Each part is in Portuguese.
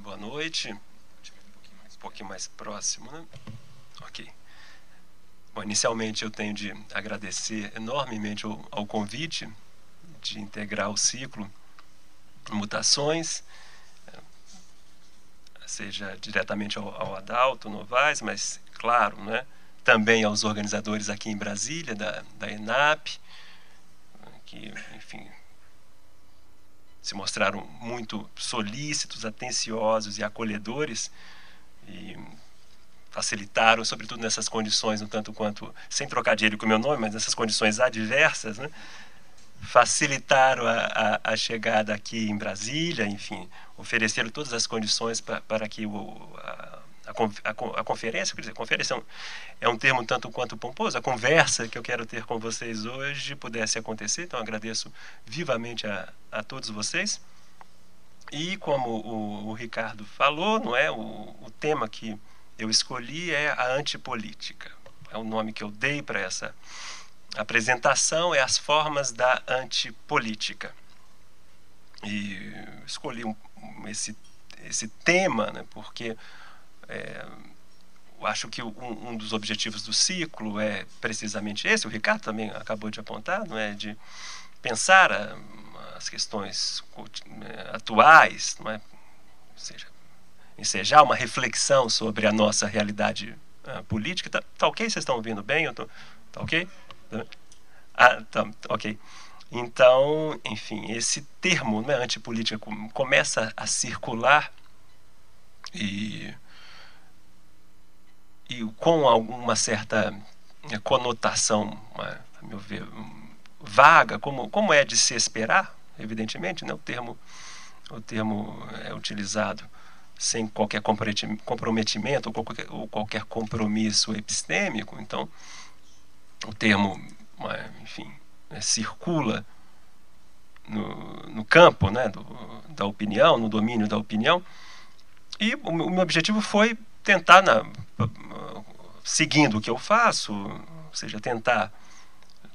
boa noite. Um pouquinho mais próximo, né? Ok. Bom, inicialmente eu tenho de agradecer enormemente ao, ao convite de integrar o ciclo Mutações, seja diretamente ao, ao Adalto Novaes, mas, claro, né, também aos organizadores aqui em Brasília, da, da ENAP, que, enfim, se mostraram muito solícitos, atenciosos e acolhedores e facilitaram, sobretudo nessas condições, um tanto quanto, sem trocadilho com o meu nome, mas nessas condições adversas, né? facilitaram a, a, a, chegada aqui em Brasília, enfim, ofereceram todas as condições para que o, a, a, a, conferência, quer dizer, conferência é um, é um termo tanto quanto pomposo, a conversa que eu quero ter com vocês hoje pudesse acontecer, então agradeço vivamente a, a todos vocês. E como o, o Ricardo falou, não é, o, o tema que eu escolhi é a antipolítica. É o nome que eu dei para essa apresentação, é as formas da antipolítica. E escolhi um, esse, esse tema né, porque é, acho que um, um, dos objetivos do ciclo é precisamente esse, o Ricardo também acabou de apontar, não é, de pensar a, as questões é, atuais, não é, ou seja, ensejar uma reflexão sobre a nossa realidade uh, política. Tá, tá, ok? Vocês estão ouvindo bem? Eu tô, tá ok? Ah, tá, ok. Então, enfim, esse termo, né, antipolítica, começa a circular e e com alguma certa né, conotação, a meu ver, vaga, como, como é de se esperar, evidentemente, né? o, termo, o termo é utilizado sem qualquer comprometimento ou qualquer, ou qualquer compromisso epistêmico, então o termo, enfim, né, circula no, no campo né, do, da opinião, no domínio da opinião, e o meu objetivo foi tentar, na, seguindo o que eu faço, ou seja, tentar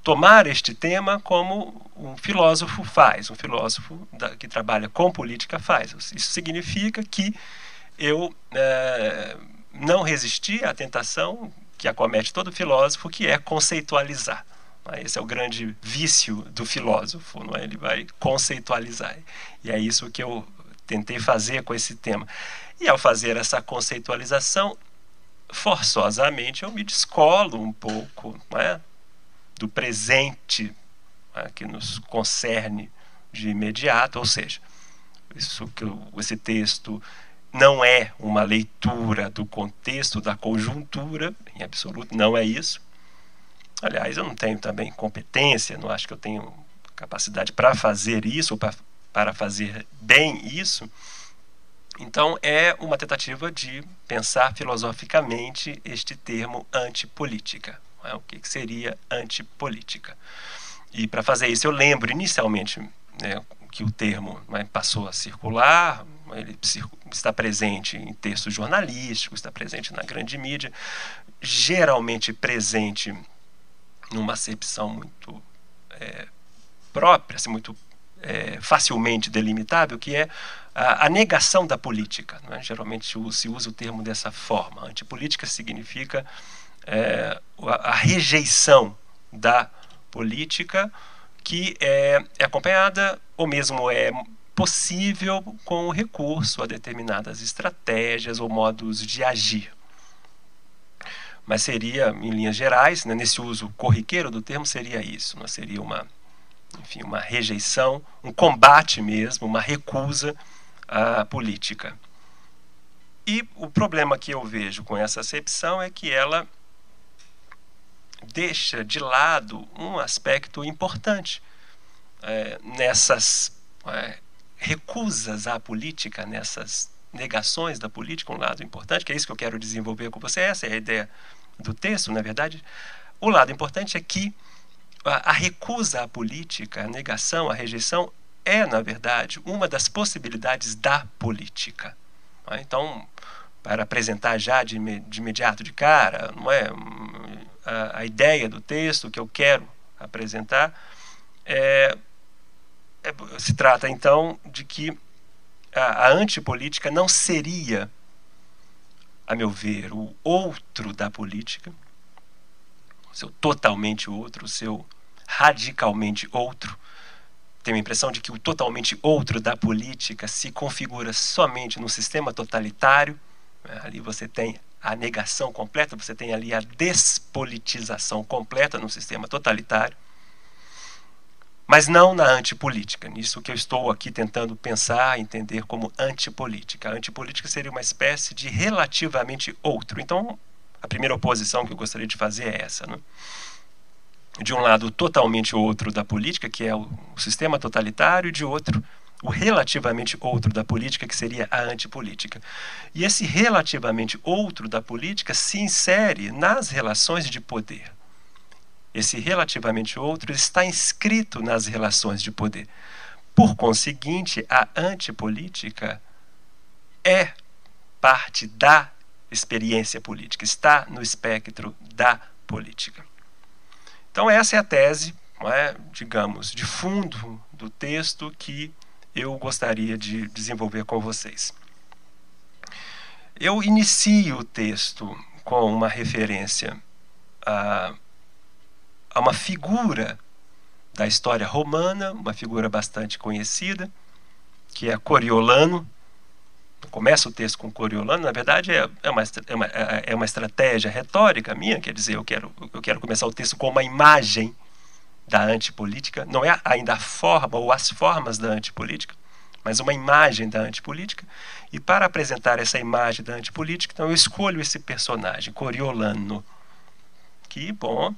tomar este tema como um filósofo faz, um filósofo da, que trabalha com política faz. Isso significa que eu é, não resisti à tentação que acomete todo filósofo, que é conceitualizar. É? Esse é o grande vício do filósofo, não é? ele vai conceitualizar. E é isso que eu tentei fazer com esse tema. E ao fazer essa conceitualização, forçosamente eu me descolo um pouco é, do presente é, que nos concerne de imediato, ou seja, isso que eu, esse texto não é uma leitura do contexto, da conjuntura, em absoluto, não é isso. Aliás, eu não tenho também competência, não acho que eu tenho capacidade para fazer isso, ou para fazer bem isso. Então, é uma tentativa de pensar filosoficamente este termo antipolítica. É? O que seria antipolítica? E para fazer isso, eu lembro inicialmente né, que o termo né, passou a circular, ele está presente em textos jornalísticos, está presente na grande mídia, geralmente presente numa acepção muito é, própria, assim, muito é, facilmente delimitável, que é a, a negação da política. É? Geralmente se usa o termo dessa forma. Antipolítica significa é, a, a, rejeição da política que é, é acompanhada ou mesmo é possível com o recurso a determinadas estratégias ou modos de agir. Mas seria, em linhas gerais, né, nesse uso corriqueiro do termo, seria isso. Não seria uma, enfim, uma rejeição, um combate mesmo, uma recusa a política. E o problema que eu vejo com essa acepção é que ela deixa de lado um aspecto importante é, nessas é, recusas à política, nessas negações da política, um lado importante, que é isso que eu quero desenvolver com você, essa é a ideia do texto, na verdade. O lado importante é que a, recusa à política, a negação, a rejeição, é, na verdade, uma das possibilidades da política. É? Então, para apresentar já de, imediato, de cara, não é a, a, ideia do texto que eu quero apresentar, é, é, se trata então de que a, a antipolítica não seria, a meu ver, o outro da política, o seu totalmente outro, o seu radicalmente outro. Tenho a impressão de que o totalmente outro da política se configura somente no sistema totalitário. Né? Ali você tem a negação completa, você tem ali a despolitização completa no sistema totalitário mas não na antipolítica. Nisso que eu estou aqui tentando pensar, entender como antipolítica. A antipolítica seria uma espécie de relativamente outro. Então, a primeira oposição que eu gostaria de fazer é essa. Né? De um lado, totalmente outro da política, que é o, sistema totalitário, e de outro, o relativamente outro da política, que seria a antipolítica. E esse relativamente outro da política se insere nas relações de poder esse relativamente outro, está inscrito nas relações de poder. Por conseguinte, a antipolítica é parte da experiência política, está no espectro da política. Então, essa é a tese, é, digamos, de fundo do texto que eu gostaria de desenvolver com vocês. Eu inicio o texto com uma referência a a uma figura da história romana, uma figura bastante conhecida, que é Coriolano. Começa o texto com Coriolano, na verdade é, é, uma, é, uma, é, é uma estratégia retórica minha, quer dizer, eu quero, eu quero começar o texto com uma imagem da antipolítica, não é ainda a forma ou as formas da antipolítica, mas uma imagem da antipolítica. E para apresentar essa imagem da antipolítica, então eu escolho esse personagem, Coriolano, que, bom,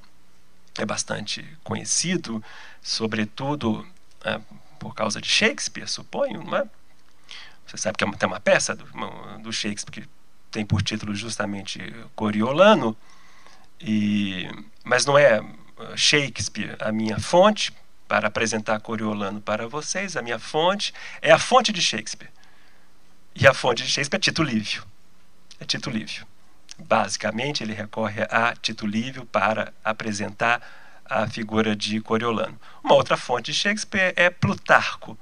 é bastante conhecido, sobretudo é, por causa de Shakespeare, suponho, não é? Você sabe que é uma peça do, do Shakespeare que tem por título justamente Coriolano, e, mas não é uh, Shakespeare a minha fonte para apresentar Coriolano para vocês, a minha fonte é a fonte de Shakespeare. E a fonte de Shakespeare é Tito Livio. É Tito Livio. Basicamente, ele recorre a Tito Livio para apresentar a figura de Coriolano. Uma outra fonte de Shakespeare é Plutarco,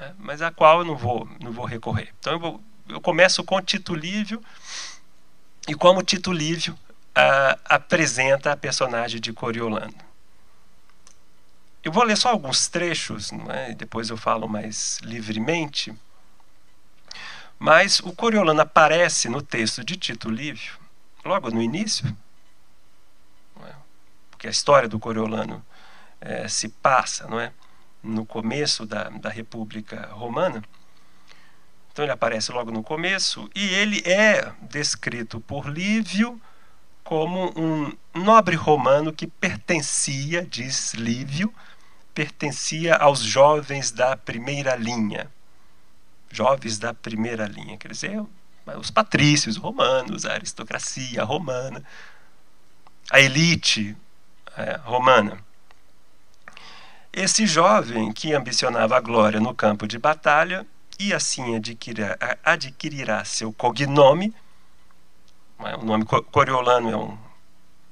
né, mas a qual eu não vou, não vou recorrer. Então, eu, vou, eu começo com Tito Livio, e como Tito Livio uh, apresenta a personagem de Coriolano. Eu vou ler só alguns trechos, é? depois eu falo mais livremente. Mas o Coriolano aparece no texto de Tito Livio logo no início, é? porque a história do Coriolano é, se passa não é? No começo da, da República Romana. Então ele aparece logo no começo e ele é descrito por Lívio como um nobre romano que pertencia, diz Lívio, pertencia aos jovens da primeira linha. Jovens da primeira linha, quer dizer, os patrícios romanos, a aristocracia romana, a elite é, romana. Esse jovem que ambicionava a glória no campo de batalha e assim adquirirá, adquirirá seu cognome. É? O nome Coriolano é um,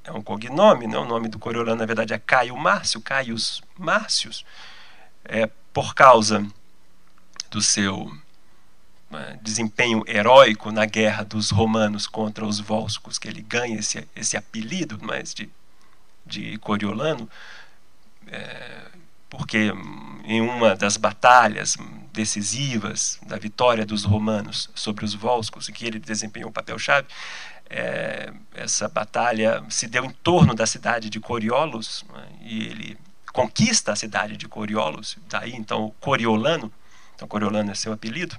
é um cognome, né? o nome do Coriolano na verdade é Caio Márcio, Caius Márcios, é por causa do seu né, desempenho heróico na guerra dos romanos contra os volscos, que ele ganha esse, esse apelido mas de, de Coriolano, é, porque em uma das batalhas decisivas da vitória dos romanos sobre os volscos, em que ele desempenhou um papel-chave, é, essa batalha se deu em torno da cidade de Coriolos, né, e ele conquista a cidade de Coriolos, daí então Coriolano, então Coriolano é seu apelido,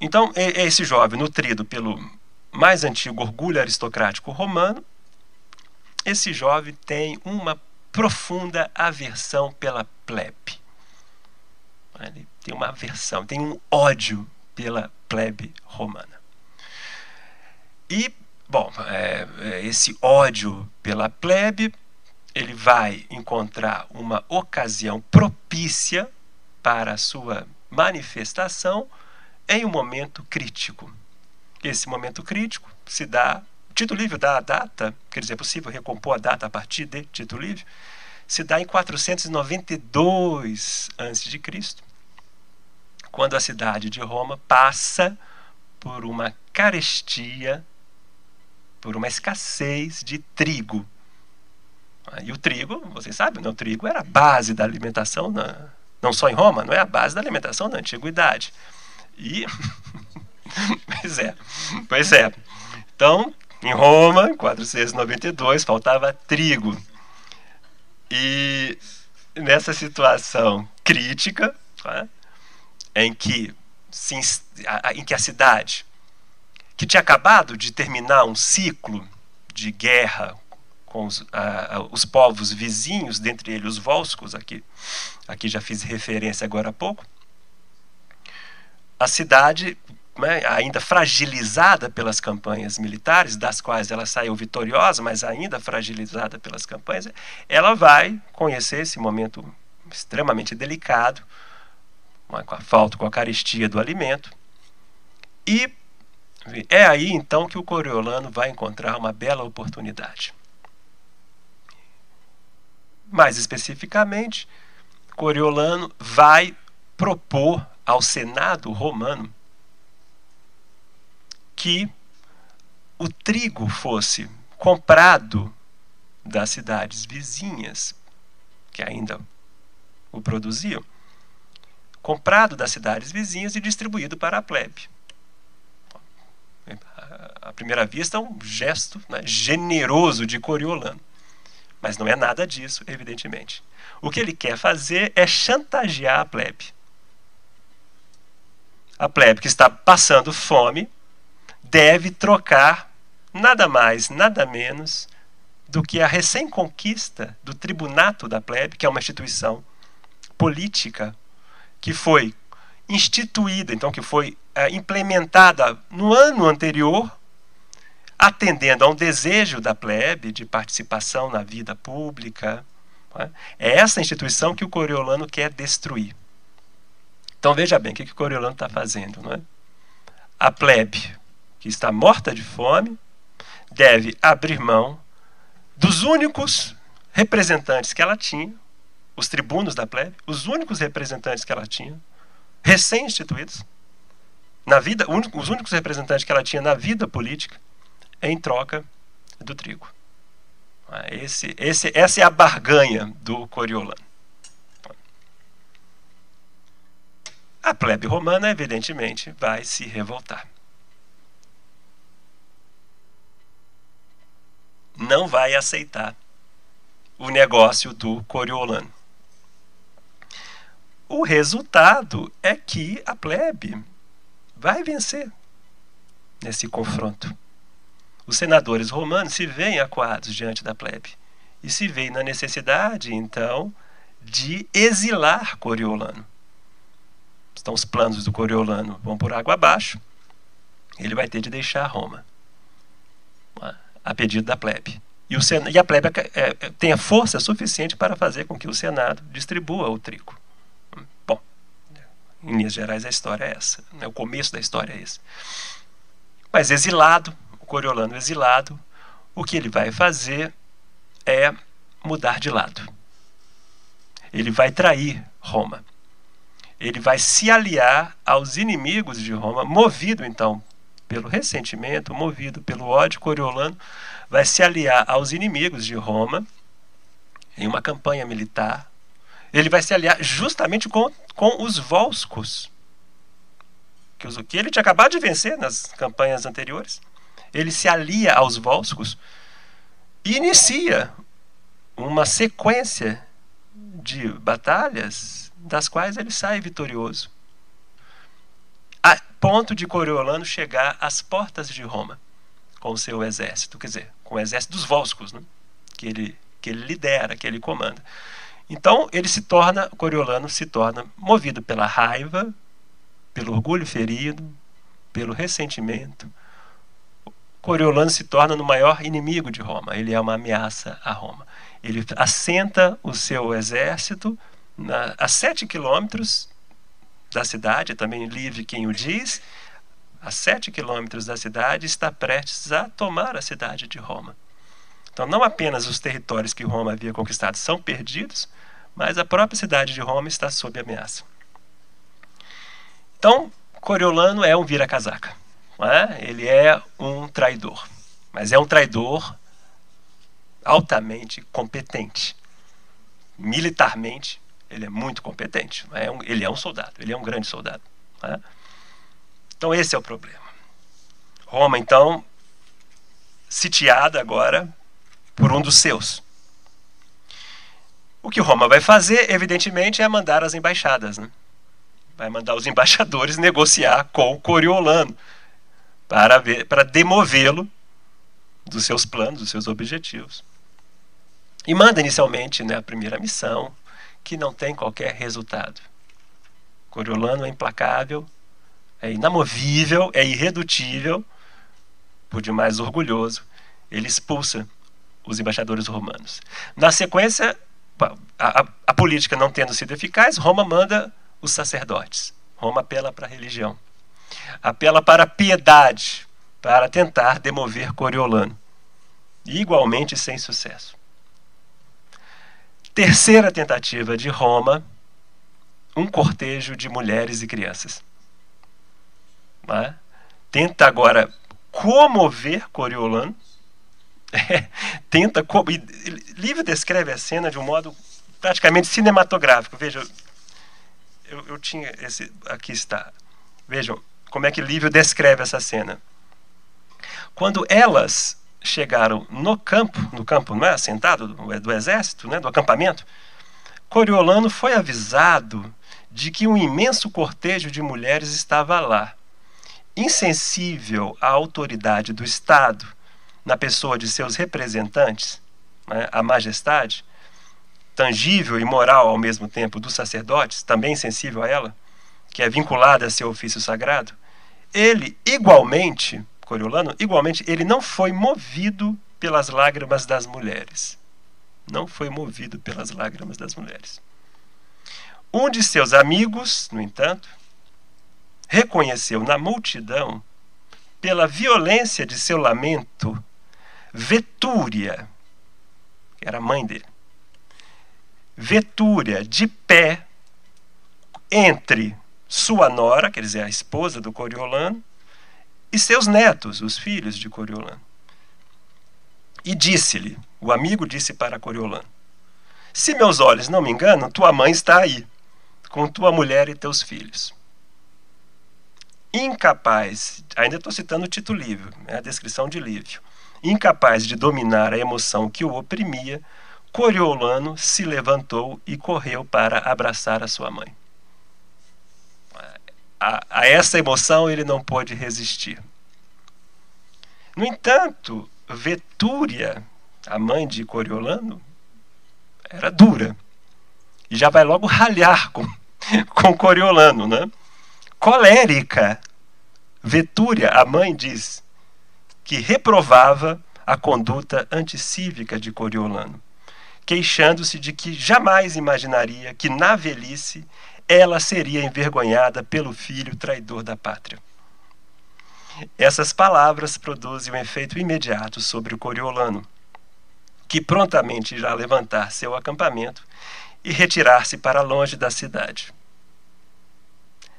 então, é esse jovem, nutrido pelo mais antigo orgulho aristocrático romano, esse jovem tem uma profunda aversão pela plebe. Ele tem uma aversão, tem um ódio pela plebe romana. E, bom, é, é esse ódio pela plebe, ele vai encontrar uma ocasião propícia para a sua manifestação em um momento crítico. Esse momento crítico se dá. Tito Livio dá a data, quer dizer, é possível recompor a data a partir de Tito Livio, se dá em 492 a.C., quando a cidade de Roma passa por uma carestia, por uma escassez de trigo. E o trigo, vocês sabem, né? o trigo era a base da alimentação, na, não só em Roma, não é a base da alimentação na antiguidade. E. pois é, pois é. Então, em Roma, em 492, faltava trigo. E nessa situação crítica, tá? em, que se, em que a cidade, que tinha acabado de terminar um ciclo de guerra com os, os povos vizinhos, dentre eles os Volscos, aqui, aqui já fiz referência agora há pouco, a cidade né, ainda fragilizada pelas campanhas militares, das quais ela saiu vitoriosa, mas ainda fragilizada pelas campanhas, ela vai conhecer esse momento extremamente delicado, com a falta, com a carestia do alimento. E é aí então que o Coriolano vai encontrar uma bela oportunidade. Mais especificamente, Coriolano vai propor ao Senado romano que o trigo fosse comprado das cidades vizinhas, que ainda o produziam, comprado das cidades vizinhas e distribuído para a plebe. À primeira vista, é um gesto né, generoso de Coriolano. Mas não é nada disso, evidentemente. O que ele quer fazer é chantagear a plebe. A plebe que está passando fome deve trocar nada mais, nada menos do que a recém-conquista do tribunato da plebe, que é uma instituição política que foi instituída, então que foi é, implementada no ano anterior, atendendo a um desejo da plebe de participação na vida pública. É? é essa instituição que o Coriolano quer destruir. Então veja bem o que, que o Coriolano está fazendo. Não é? A plebe que está morta de fome, deve abrir mão dos únicos representantes que ela tinha, os tribunos da plebe, os únicos representantes que ela tinha, recém-instituídos, na vida, os únicos representantes que ela tinha na vida política, em troca do trigo. Ah, esse, esse, essa é a barganha do Coriolano. A plebe romana, evidentemente, vai se revoltar. Não vai aceitar o negócio do Coriolano. O resultado é que a plebe vai vencer nesse confronto. Os senadores romanos se veem acuados diante da plebe e se veem na necessidade, então, de exilar Coriolano. Então, os planos do Coriolano vão por água abaixo, ele vai ter de deixar Roma a pedido da plebe. E, o Senado, e a plebe é, é, tem a força suficiente para fazer com que o Senado distribua o trigo. Bom, em linhas gerais a história é essa. Né? O começo da história é esse. Mas exilado, o Coriolano exilado, o que ele vai fazer é mudar de lado. Ele vai trair Roma. Ele vai se aliar aos inimigos de Roma, movido então pelo ressentimento, movido pelo ódio, Coriolano vai se aliar aos inimigos de Roma em uma campanha militar. Ele vai se aliar justamente com, com os Volscos, que, os, que ele tinha acabado de vencer nas campanhas anteriores. Ele se alia aos Volscos e inicia uma sequência de batalhas das quais ele sai vitorioso a ponto de Coriolano chegar às portas de Roma com o seu exército, quer dizer, com o exército dos Volscos, né? que, ele, que ele lidera, que ele comanda. Então ele se torna, Coriolano se torna movido pela raiva, pelo orgulho ferido, pelo ressentimento. Coriolano se torna no maior inimigo de Roma. Ele é uma ameaça a Roma. Ele assenta o seu exército na, a sete quilômetros da cidade, também livre quem o diz, a sete quilômetros da cidade, está prestes a tomar a cidade de Roma. Então, não apenas os territórios que Roma havia conquistado são perdidos, mas a própria cidade de Roma está sob ameaça. Então, Coriolano é um vira-casaca. É? Ele é um traidor. Mas é um traidor altamente competente. Militarmente, ele é muito competente. É um, ele é um soldado, ele é um grande soldado. É? Então, esse é o problema. Roma, então, sitiada agora por um dos seus. O que Roma vai fazer, evidentemente, é mandar as embaixadas. Né? Vai mandar os embaixadores negociar com Coriolano para, para demovê-lo dos seus planos, dos seus objetivos. E manda inicialmente né, a primeira missão, que não tem qualquer resultado. Coriolano é implacável, é inamovível, é irredutível, por demais orgulhoso, ele expulsa os embaixadores romanos. Na sequência, a, a, a política não tendo sido eficaz, Roma manda os sacerdotes. Roma apela para a religião. Apela para a piedade, para tentar demover Coriolano. igualmente sem sucesso. Terceira tentativa de Roma, um cortejo de mulheres e crianças. É? Tenta agora comover Coriolano. É, tenta. Co Livro descreve a cena de um modo praticamente cinematográfico. Veja, eu, eu tinha esse. Aqui está. Vejam como é que Lívio descreve essa cena. Quando elas chegaram no campo, no campo não é, assentado do, do exército, né, do acampamento, Coriolano foi avisado de que um imenso cortejo de mulheres estava lá. Insensível à autoridade do Estado, na pessoa de seus representantes, né, a majestade, tangível e moral ao mesmo tempo dos sacerdotes, também sensível a ela, que é vinculada a seu ofício sagrado, ele igualmente, Coriolano, igualmente, ele não foi movido pelas lágrimas das mulheres. Não foi movido pelas lágrimas das mulheres. Um de seus amigos, no entanto, reconheceu na multidão, pela violência de seu lamento, Vetúria, que era a mãe dele. Vetúria, de pé, entre sua nora, quer dizer, a esposa do Coriolano, e seus netos, os filhos de Coriolano. E disse-lhe, o amigo disse para Coriolano: Se meus olhos não me enganam, tua mãe está aí, com tua mulher e teus filhos. Incapaz, ainda estou citando o Tito Livio, é a descrição de Lívio. Incapaz de dominar a emoção que o oprimia, Coriolano se levantou e correu para abraçar a sua mãe a, a essa emoção ele não pôde resistir. No entanto, Vetúria, a mãe de Coriolano, era dura. E já vai logo ralhar com, com Coriolano. Né? Colérica, Vetúria, a mãe, diz que reprovava a conduta anticívica de Coriolano, queixando-se de que jamais imaginaria que na velhice ela seria envergonhada pelo filho traidor da pátria. Essas palavras produzem um efeito imediato sobre o Coriolano, que prontamente irá levantar seu acampamento e retirar-se para longe da cidade.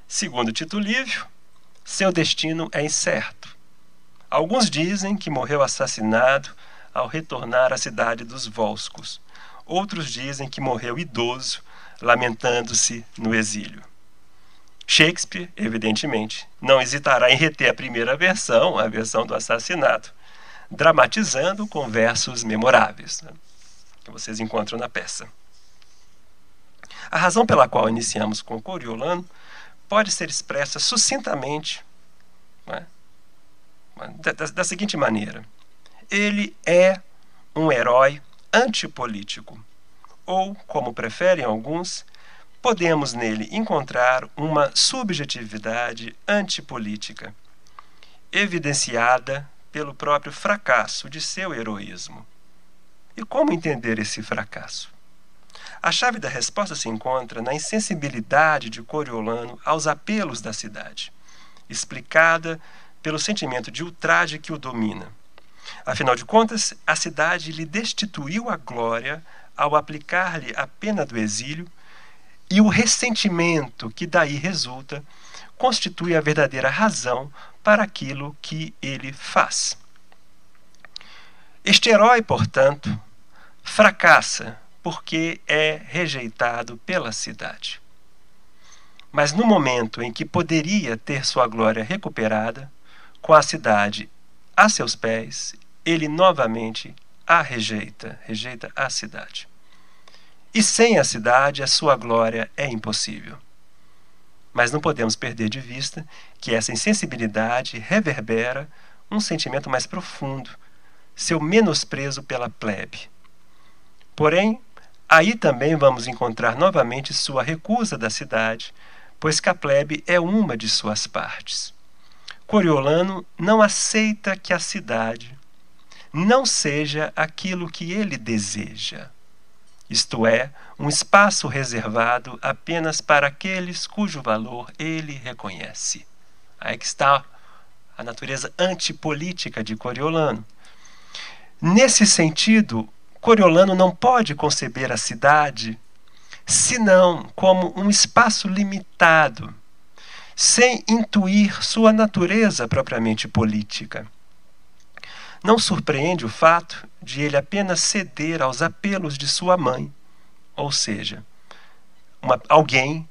Segundo Tito Lívio, seu destino é incerto. Alguns dizem que morreu assassinado ao retornar à cidade dos Volscos. Outros dizem que morreu idoso lamentando-se no exílio. Shakespeare, evidentemente, não hesitará em reter a primeira versão, a versão do assassinato, dramatizando com versos memoráveis, né, que vocês encontram na peça. A razão pela qual iniciamos com Coriolano pode ser expressa sucintamente né, da, da seguinte maneira: ele é um herói antipolítico ou, como preferem alguns, podemos nele encontrar uma subjetividade antipolítica, evidenciada pelo próprio fracasso de seu heroísmo. E como entender esse fracasso? A chave da resposta se encontra na insensibilidade de Coriolano aos apelos da cidade, explicada pelo sentimento de ultraje que o domina. Afinal de contas, a cidade lhe destituiu a glória ao aplicar-lhe a pena do exílio e o ressentimento que daí resulta constitui a verdadeira razão para aquilo que ele faz. Este herói, portanto, fracassa porque é rejeitado pela cidade. Mas no momento em que poderia ter sua glória recuperada, com a cidade a seus pés, ele novamente a rejeita, rejeita a cidade. E sem a cidade, a sua glória é impossível. Mas não podemos perder de vista que essa insensibilidade reverbera um sentimento mais profundo, seu menosprezo pela plebe. Porém, aí também vamos encontrar novamente sua recusa da cidade, pois que a plebe é uma de suas partes. Coriolano não aceita que a cidade não seja aquilo que ele deseja, isto é, um espaço reservado apenas para aqueles cujo valor ele reconhece. Aí que está a natureza antipolítica de Coriolano. Nesse sentido, Coriolano não pode conceber a cidade senão como um espaço limitado, sem intuir sua natureza propriamente política. Não surpreende o fato de ele apenas ceder aos apelos de sua mãe, ou seja, uma, alguém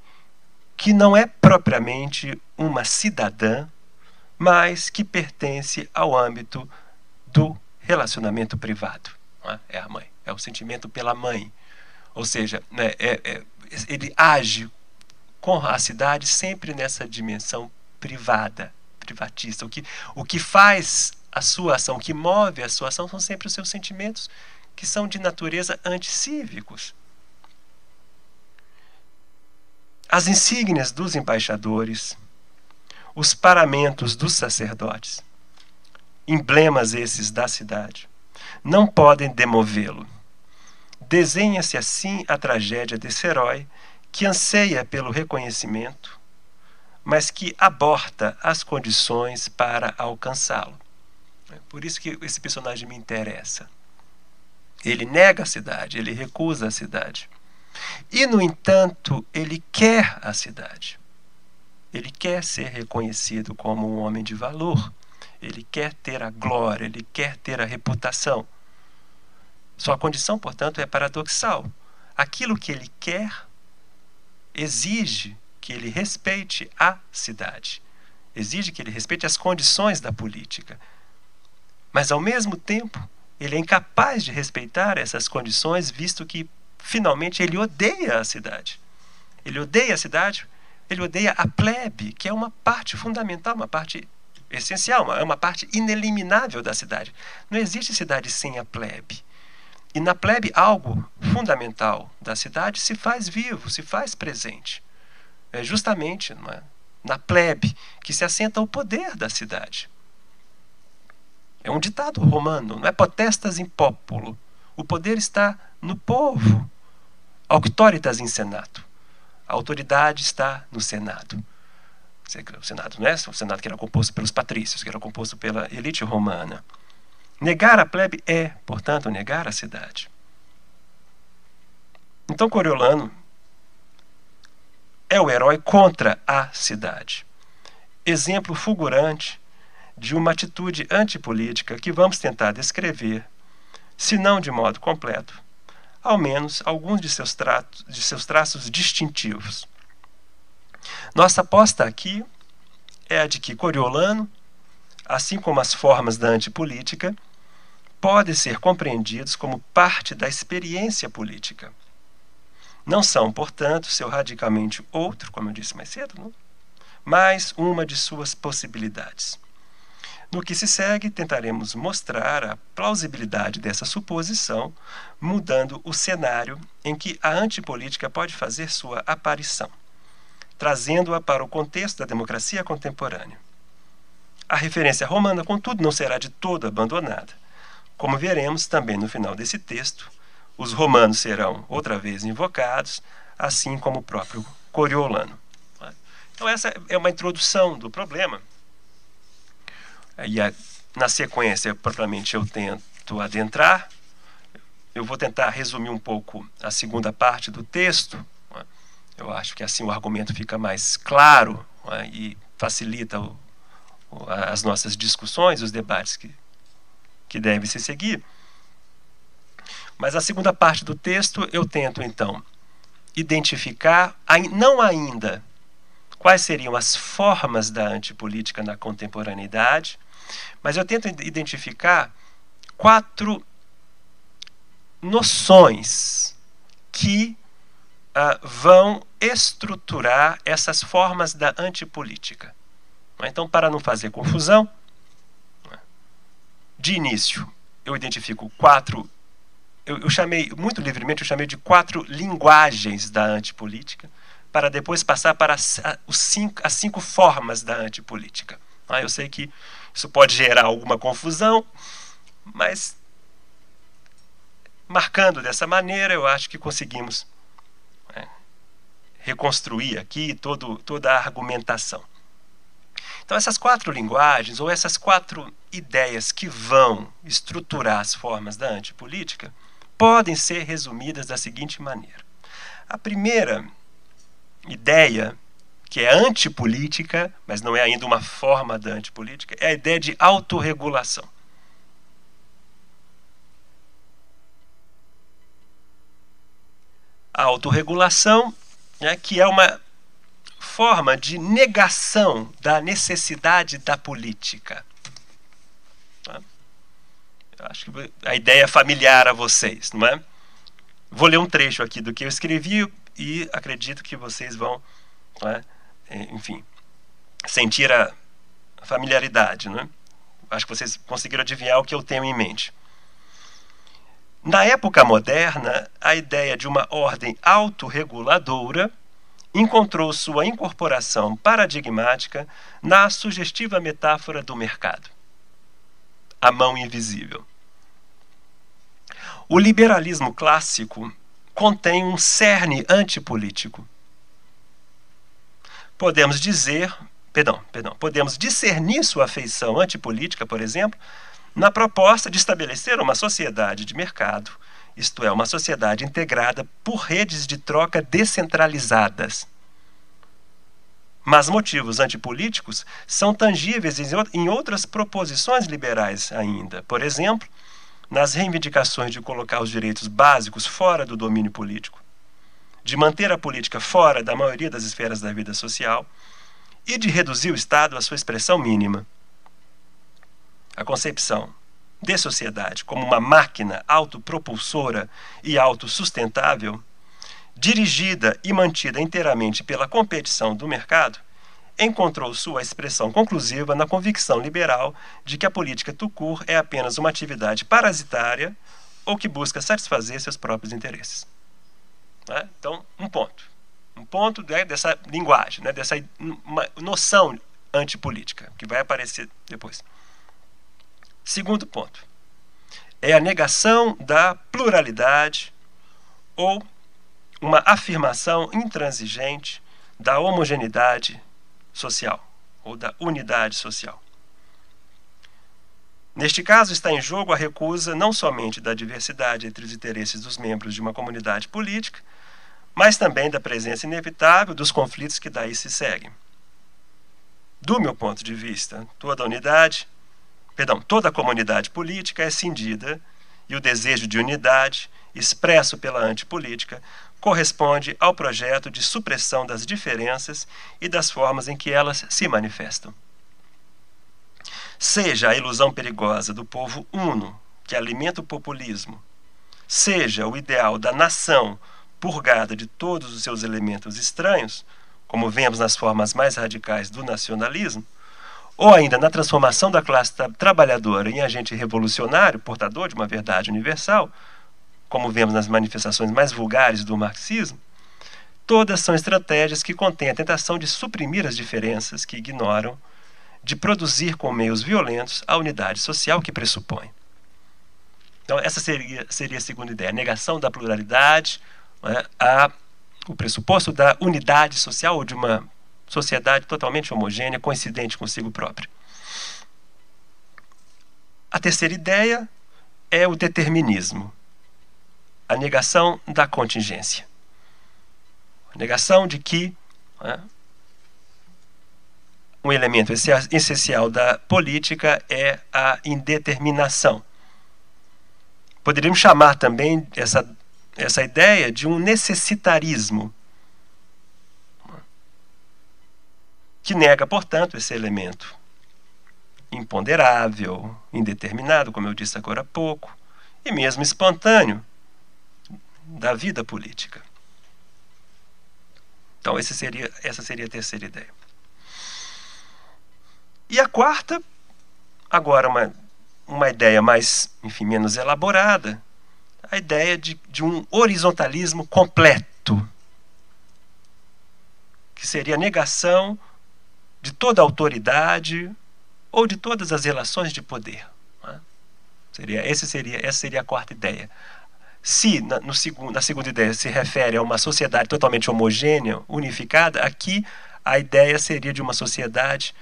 que não é propriamente uma cidadã, mas que pertence ao âmbito do relacionamento privado. É? é a mãe, é o sentimento pela mãe. Ou seja, né, é, é, ele age com a cidade sempre nessa dimensão privada, privatista. O que, o que faz a sua ação, o que move a sua ação, são sempre os seus sentimentos, que são de natureza anticívicos. As insígnias dos embaixadores, os paramentos dos sacerdotes, emblemas esses da cidade, não podem demovê-lo. Desenha-se assim a tragédia desse herói que anseia pelo reconhecimento, mas que aborta as condições para alcançá-lo. É por isso que esse personagem me interessa. Ele nega a cidade, ele recusa a cidade. E, no entanto, ele quer a cidade. Ele quer ser reconhecido como um homem de valor. Ele quer ter a glória, ele quer ter a reputação. Sua condição, portanto, é paradoxal. Aquilo que ele quer exige que ele respeite a cidade, exige que ele respeite as condições da política. Mas, ao mesmo tempo, ele é incapaz de respeitar essas condições, visto que, finalmente, ele odeia a cidade. Ele odeia a cidade, ele odeia a plebe, que é uma parte fundamental, uma parte essencial, é uma parte ineliminável da cidade. Não existe cidade sem a plebe. E na plebe, algo fundamental da cidade se faz vivo, se faz presente. É justamente é? na plebe que se assenta o poder da cidade. É um ditado romano, não é potestas in populo. O poder está no povo. Auctoritas in senato. A autoridade está no Senado. O Senado não é o Senado que era composto pelos patrícios, que era composto pela elite romana. Negar a plebe é, portanto, negar a cidade. Então Coriolano é o herói contra a cidade. Exemplo fulgurante de uma atitude antipolítica que vamos tentar descrever, se não de modo completo, ao menos alguns de seus, tratos, de seus traços distintivos. Nossa aposta aqui é a de que Coriolano assim como as formas da antipolítica, podem ser compreendidos como parte da experiência política. Não são, portanto, seu radicalmente outro, como eu disse mais cedo, não? mas uma de suas possibilidades. No que se segue, tentaremos mostrar a plausibilidade dessa suposição, mudando o cenário em que a antipolítica pode fazer sua aparição, trazendo-a para o contexto da democracia contemporânea. A referência romana, contudo, não será de todo abandonada. Como veremos também no final desse texto, os romanos serão outra vez invocados, assim como o próprio Coriolano. Então, essa é uma introdução do problema. E a, na sequência, propriamente, eu tento adentrar. Eu vou tentar resumir um pouco a segunda parte do texto. Eu acho que assim o argumento fica mais claro é? e facilita o, o, as nossas discussões, os debates que, que devem se seguir. Mas a segunda parte do texto eu tento então identificar, não ainda quais seriam as formas da antipolítica na contemporaneidade, mas eu tento identificar quatro noções que uh, vão estruturar essas formas da antipolítica. Então, para não fazer confusão, de início, eu identifico quatro. Eu, eu, chamei, muito livremente, eu chamei de quatro linguagens da antipolítica, para depois passar para as, os cinco, as cinco formas da antipolítica. Ah, eu sei que isso pode gerar alguma confusão, mas marcando dessa maneira, eu acho que conseguimos né, reconstruir aqui todo, toda a argumentação. Então, essas quatro linguagens, ou essas quatro ideias que vão estruturar as formas da antipolítica, podem ser resumidas da seguinte maneira. A primeira ideia, que é antipolítica, mas não é ainda uma forma da antipolítica, é a ideia de autorregulação. A autorregulação, né, que é uma forma de negação da necessidade da política. Tá? Eu acho que a ideia é familiar a vocês, não é? Vou ler um trecho aqui do que eu escrevi e acredito que vocês vão, é? Enfim, sentir a familiaridade. Não é? Acho que vocês conseguiram adivinhar o que eu tenho em mente. Na época moderna, a ideia de uma ordem autorreguladora encontrou sua incorporação paradigmática na sugestiva metáfora do mercado a mão invisível. O liberalismo clássico contém um cerne antipolítico. Podemos dizer, perdão, perdão, podemos discernir sua afeição antipolítica, por exemplo, na proposta de estabelecer uma sociedade de mercado isto é, uma sociedade integrada por redes de troca descentralizadas. Mas motivos antipolíticos são tangíveis em outras proposições liberais ainda. Por exemplo, nas reivindicações de colocar os direitos básicos fora do domínio político, de manter a política fora da maioria das esferas da vida social e de reduzir o Estado à sua expressão mínima. A concepção de sociedade como uma máquina autopropulsora e autossustentável, dirigida e mantida inteiramente pela competição do mercado, encontrou sua expressão conclusiva na convicção liberal de que a política tucur é apenas uma atividade parasitária ou que busca satisfazer seus próprios interesses. Né? Então, um ponto. Um ponto né, dessa linguagem, né, dessa noção antipolítica, que vai aparecer depois. Segundo ponto é a negação da pluralidade ou uma afirmação intransigente da homogeneidade social ou da unidade social. Neste caso, está em jogo a recusa não somente da diversidade entre os interesses dos membros de uma comunidade política, mas também da presença inevitável dos conflitos que daí se seguem. Do meu ponto de vista, toda unidade perdão, toda comunidade política é cindida e o desejo de unidade, expresso pela antipolítica, corresponde ao projeto de supressão das diferenças e das formas em que elas se manifestam. Seja a ilusão perigosa do povo uno, que alimenta o populismo, seja o ideal da nação purgada de todos os seus elementos estranhos, como vemos nas formas mais radicais do nacionalismo, ou ainda na transformação da classe tra trabalhadora em agente revolucionário, portador de uma verdade universal, como vemos nas manifestações mais vulgares do marxismo, todas são estratégias que contêm a tentação de suprimir as diferenças que ignoram, de produzir com meios violentos a unidade social que pressupõe. Então, essa seria, seria a segunda ideia, a negação da pluralidade, né, a, o pressuposto da unidade social ou de uma sociedade totalmente homogênea, coincidente consigo próprio. A terceira ideia é o determinismo, a negação da contingência. A negação de que né, um elemento essencial da política é a indeterminação. Poderíamos chamar também essa, essa ideia de um necessitarismo, que nega, portanto, esse elemento imponderável, indeterminado, como eu disse agora há pouco, e mesmo espontâneo da vida política. Então, seria, essa seria a terceira ideia. E a quarta, agora uma, uma ideia mais, enfim, menos elaborada, a ideia de, de um horizontalismo completo, que seria a negação de toda autoridade ou de todas as relações de poder. É? Seria, esse seria, essa seria a quarta ideia. Se na, no segundo, na segunda ideia se refere a uma sociedade totalmente homogênea, unificada, aqui a ideia seria de uma sociedade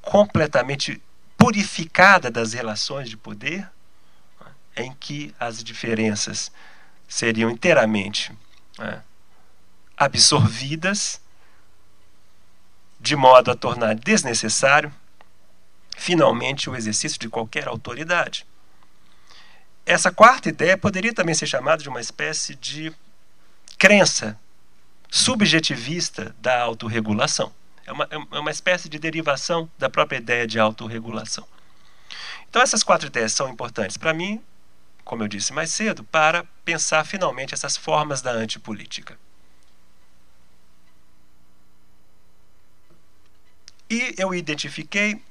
completamente purificada das relações de poder, em que as diferenças seriam inteiramente né, absorvidas, de modo a tornar desnecessário, finalmente, o exercício de qualquer autoridade. Essa quarta ideia poderia também ser chamada de uma espécie de crença subjetivista da autorregulação. É uma, é uma espécie de derivação da própria ideia de autorregulação. Então, essas quatro ideias são importantes para mim, como eu disse mais cedo, para pensar finalmente essas formas da antipolítica. E eu identifiquei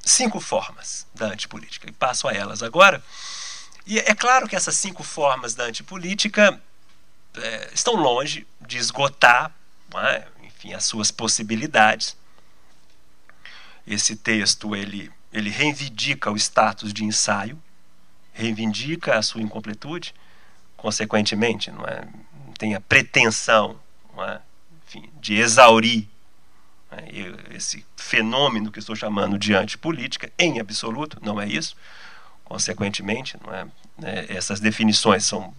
cinco formas da antipolítica, e passo a elas agora. E é claro que essas cinco formas da antipolítica é, estão longe de esgotar é, enfim, as suas possibilidades. Esse texto ele, ele reivindica o status de ensaio, reivindica a sua incompletude, consequentemente, não, é, tem a pretensão não é, enfim, de exaurir é, esse fenômeno que estou chamando de antipolítica, em absoluto, não é isso. Consequentemente, não é, né, essas definições são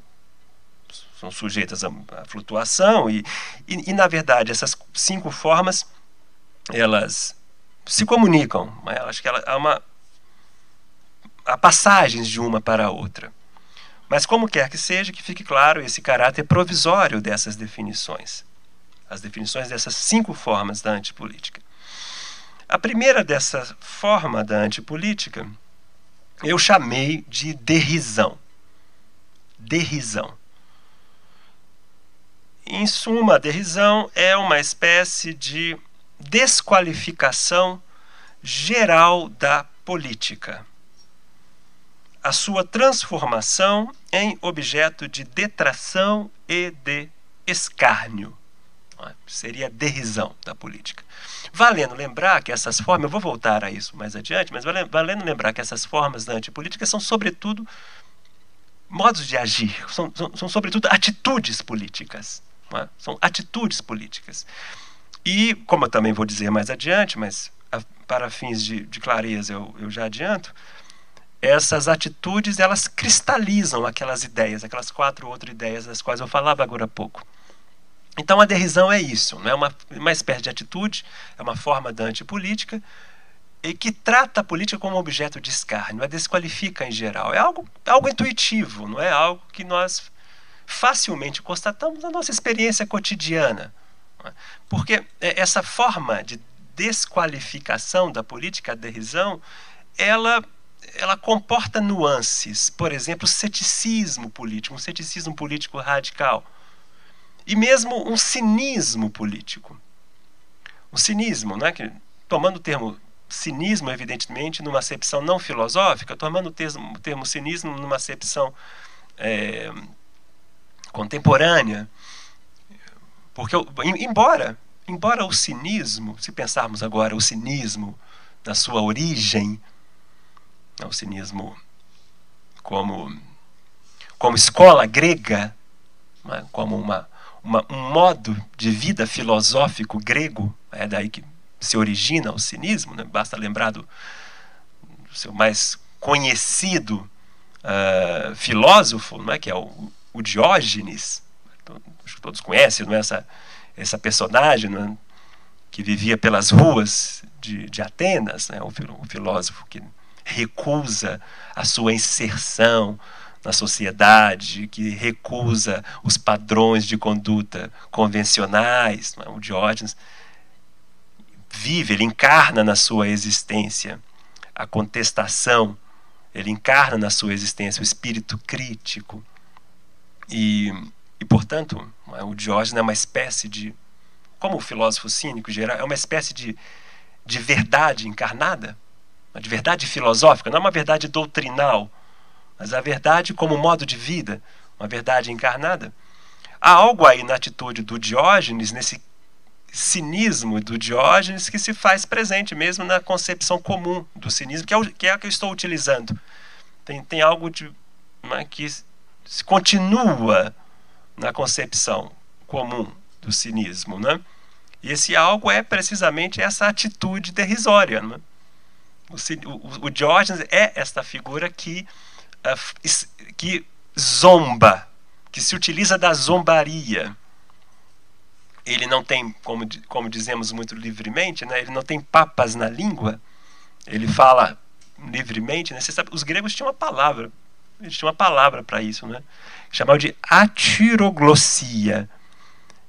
são sujeitas à, flutuação e, e, e, na verdade, essas cinco formas, elas se comunicam. Né? Acho que ela, há, uma, há passagens de uma para a outra. Mas como quer que seja, que fique claro esse caráter provisório dessas definições. As definições dessas cinco formas da antipolítica. A primeira dessa forma da antipolítica eu chamei de derrisão. Derrisão. Em suma, a derrisão é uma espécie de desqualificação geral da política. A sua transformação em objeto de detração e de escárnio. Seria a derrisão da política. Valendo lembrar que essas formas, eu vou voltar a isso mais adiante, mas valendo lembrar que essas formas da antipolítica são, sobretudo, modos de agir, são, são, são sobretudo, atitudes políticas. É? São atitudes políticas. E, como eu também vou dizer mais adiante, mas para fins de, de clareza eu, eu já adianto, essas atitudes elas cristalizam aquelas ideias, aquelas quatro outras ideias das quais eu falava agora há pouco. Então a derrisão é isso, não é uma, uma espécie de atitude, é uma forma da antipolítica e que trata a política como objeto de escárnio, a desqualifica em geral. É algo, algo intuitivo, não é algo que nós facilmente constatamos na nossa experiência cotidiana. Porque é, essa forma de desqualificação da política, a derrisão, ela, ela comporta nuances. Por exemplo, ceticismo político, um ceticismo político radical. E mesmo um cinismo político. O cinismo, né, que, tomando o termo cinismo, evidentemente, numa acepção não filosófica, tomando o termo, o termo cinismo numa acepção é, contemporânea. Porque, embora, embora o cinismo, se pensarmos agora o cinismo na sua origem, né, o cinismo como, como escola grega, né, como uma, uma, um modo de vida filosófico grego, é daí que se origina o cinismo, né? basta lembrar do, do, seu mais conhecido uh, filósofo, não é? que é o, o Diógenes, acho que todos conhecem não é? essa, essa personagem, é? que vivia pelas ruas de, de Atenas, né, o, o filósofo que recusa a sua inserção na sociedade, que recusa os padrões de conduta convencionais, né, o Diógenes vive, ele encarna na sua existência a contestação, ele encarna na sua existência o espírito crítico. E, e portanto, o Diógenes é uma espécie de, como o filósofo cínico geral, é uma espécie de, de verdade encarnada, de verdade filosófica, não é uma verdade doutrinal, mas a verdade como modo de vida, uma verdade encarnada. Há algo aí na atitude do Diógenes, nesse cinismo do Diógenes que se faz presente mesmo na concepção comum do cinismo, que é, o, que, é a que eu estou utilizando. Tem, tem algo de, né, que se continua na concepção comum do cinismo. Né? E esse algo é precisamente essa atitude derrisória. Né? O, o, Diógenes é esta figura que, uh, que zomba, que se utiliza da zombaria ele não tem, como, como dizemos muito livremente, né, ele não tem papas na língua, ele fala livremente. Né, sabe, os gregos tinham uma palavra, eles tinham uma palavra para isso, né, chamado de atiroglossia.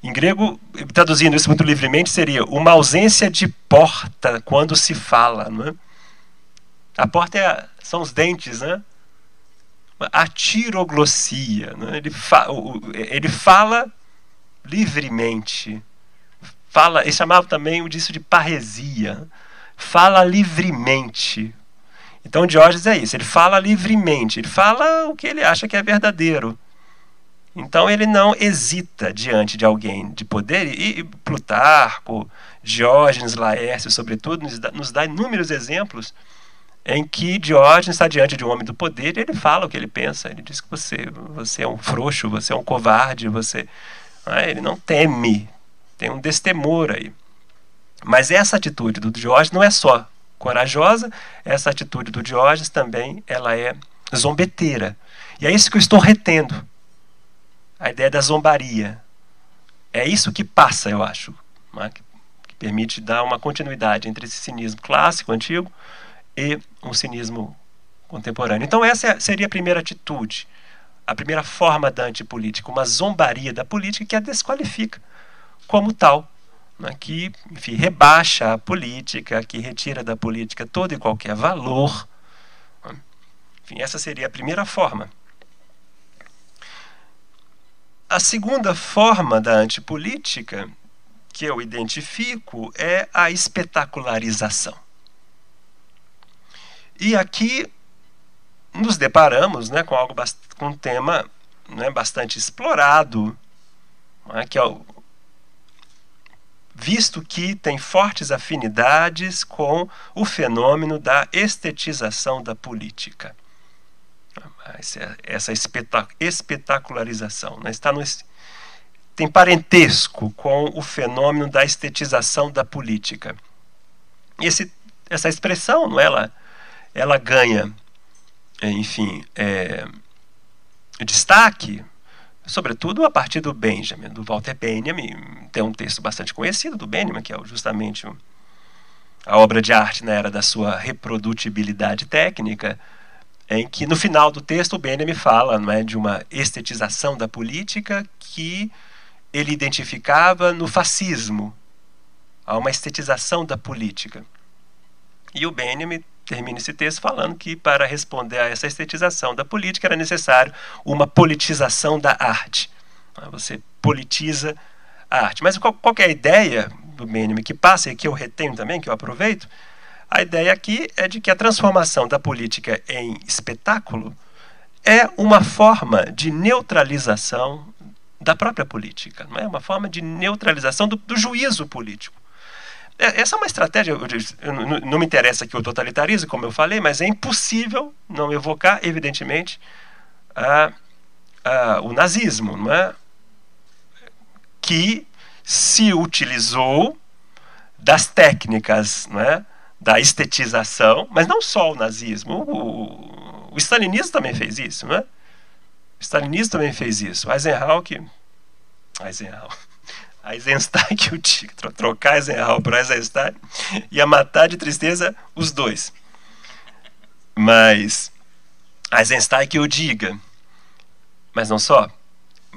Em grego, traduzindo isso muito livremente, seria uma ausência de porta quando se fala. Né? A porta é a, são os dentes, né? A tiroglossia. Né? Ele, fa, ele fala livremente. Fala, ele chamava também disso de parresia. Fala livremente. Então Diógenes é isso, ele fala livremente, ele fala o que ele acha que é verdadeiro. Então ele não hesita diante de alguém de poder, e Plutarco, Diógenes, Laércio, sobretudo, nos dá, nos dá inúmeros exemplos em que Diógenes está diante de um homem do poder e ele fala o que ele pensa. Ele diz que você, você é um frouxo, você é um covarde, você né? Ele não teme, tem um destemor aí. Mas essa atitude do Diógenes não é só corajosa, essa atitude do Diógenes também ela é zombeteira. E é isso que eu estou retendo. A ideia da zombaria. É isso que passa, eu acho, né? que permite dar uma continuidade entre esse cinismo clássico, antigo, e um cinismo contemporâneo. Então, essa seria a primeira atitude a primeira forma da antipolítica, uma zombaria da política que a desqualifica como tal, né, que enfim, rebaixa a política, que retira da política todo e qualquer valor. Né. Enfim, essa seria a primeira forma. A segunda forma da antipolítica que eu identifico é a espetacularização. E aqui nos deparamos né, com algo com um tema né, bastante explorado, né, que é o, visto que tem fortes afinidades com o fenômeno da estetização da política. Essa espetacularização né, está no, tem parentesco com o fenômeno da estetização da política. Esse, essa expressão, não é, ela, ela ganha é, enfim, é, destaque, sobretudo a partir do Benjamin, do Walter Benjamin. Tem um texto bastante conhecido do Benjamin, que é justamente a obra de arte na era da sua reprodutibilidade técnica, em que no final do texto o Benjamin fala não é, de uma estetização da política que ele identificava no fascismo, há uma estetização da política. E o Benjamin termina esse texto falando que para responder a essa estetização da política era necessário uma politização da arte. Você politiza a arte. Mas qual, é a ideia do Benjamin que passa e que eu retenho também, que eu aproveito? A ideia aqui é de que a transformação da política em espetáculo é uma forma de neutralização da própria política, não é uma forma de neutralização do, do juízo político. É, essa é uma estratégia, eu, não me interessa que o totalitarismo, como eu falei, mas é impossível não evocar, evidentemente, a, a, o nazismo, não é? que se utilizou das técnicas não é? da estetização, mas não só o nazismo, o, o stalinismo também fez isso, não é? O stalinismo também fez isso. Eisenhower, que, Eisenhower Eisenstein que o diga, trocar Eisenhower por Eisenstein, ia matar de tristeza os dois. Mas Eisenstein que o diga. Mas não só.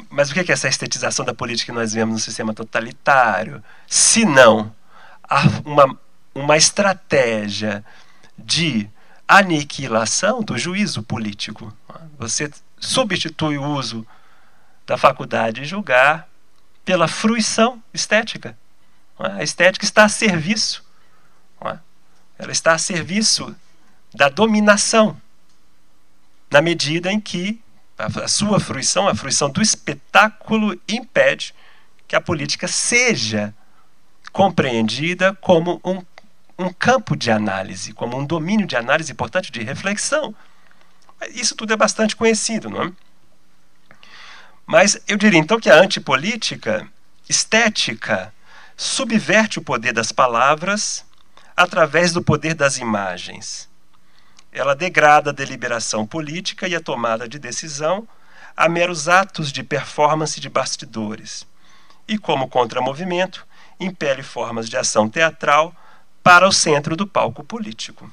Mas o que é essa estetização da política que nós vemos no sistema totalitário? Se não uma, uma estratégia de aniquilação do juízo político. Você substitui o uso da faculdade de julgar pela fruição estética. A estética está a serviço. Ela está a serviço da dominação, na medida em que a sua fruição, a fruição do espetáculo, impede que a política seja compreendida como um, um campo de análise, como um domínio de análise importante de reflexão. Isso tudo é bastante conhecido, não é? Mas eu diria então que a antipolítica estética subverte o poder das palavras através do poder das imagens. Ela degrada a deliberação política e a tomada de decisão a meros atos de performance de bastidores. E como contramovimento, impele formas de ação teatral para o centro do palco político.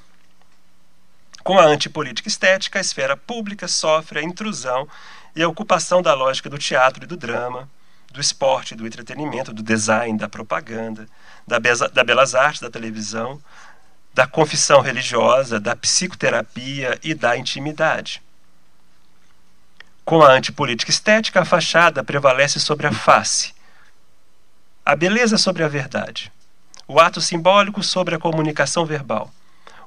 Com a antipolítica estética, a esfera pública sofre a intrusão e a ocupação da lógica do teatro e do drama, do esporte, do entretenimento, do design, da propaganda, da, da belas artes, da televisão, da confissão religiosa, da psicoterapia e da intimidade. Com a antipolítica estética, a fachada prevalece sobre a face, a beleza sobre a verdade, o ato simbólico sobre a comunicação verbal,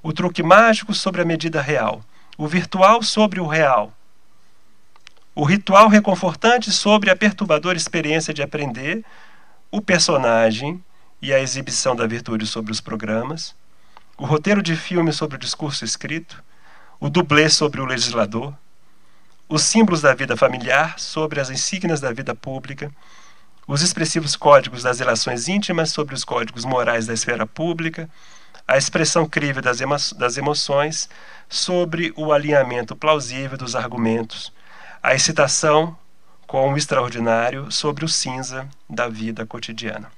o truque mágico sobre a medida real, o virtual sobre o real, o ritual reconfortante sobre a perturbadora experiência de aprender, o personagem e a exibição da virtude sobre os programas, o roteiro de filme sobre o discurso escrito, o dublê sobre o legislador, os símbolos da vida familiar sobre as insígnias da vida pública, os expressivos códigos das relações íntimas sobre os códigos morais da esfera pública, a expressão crível das, emo das emoções sobre o alinhamento plausível dos argumentos, a excitação com o extraordinário sobre o cinza da vida cotidiana.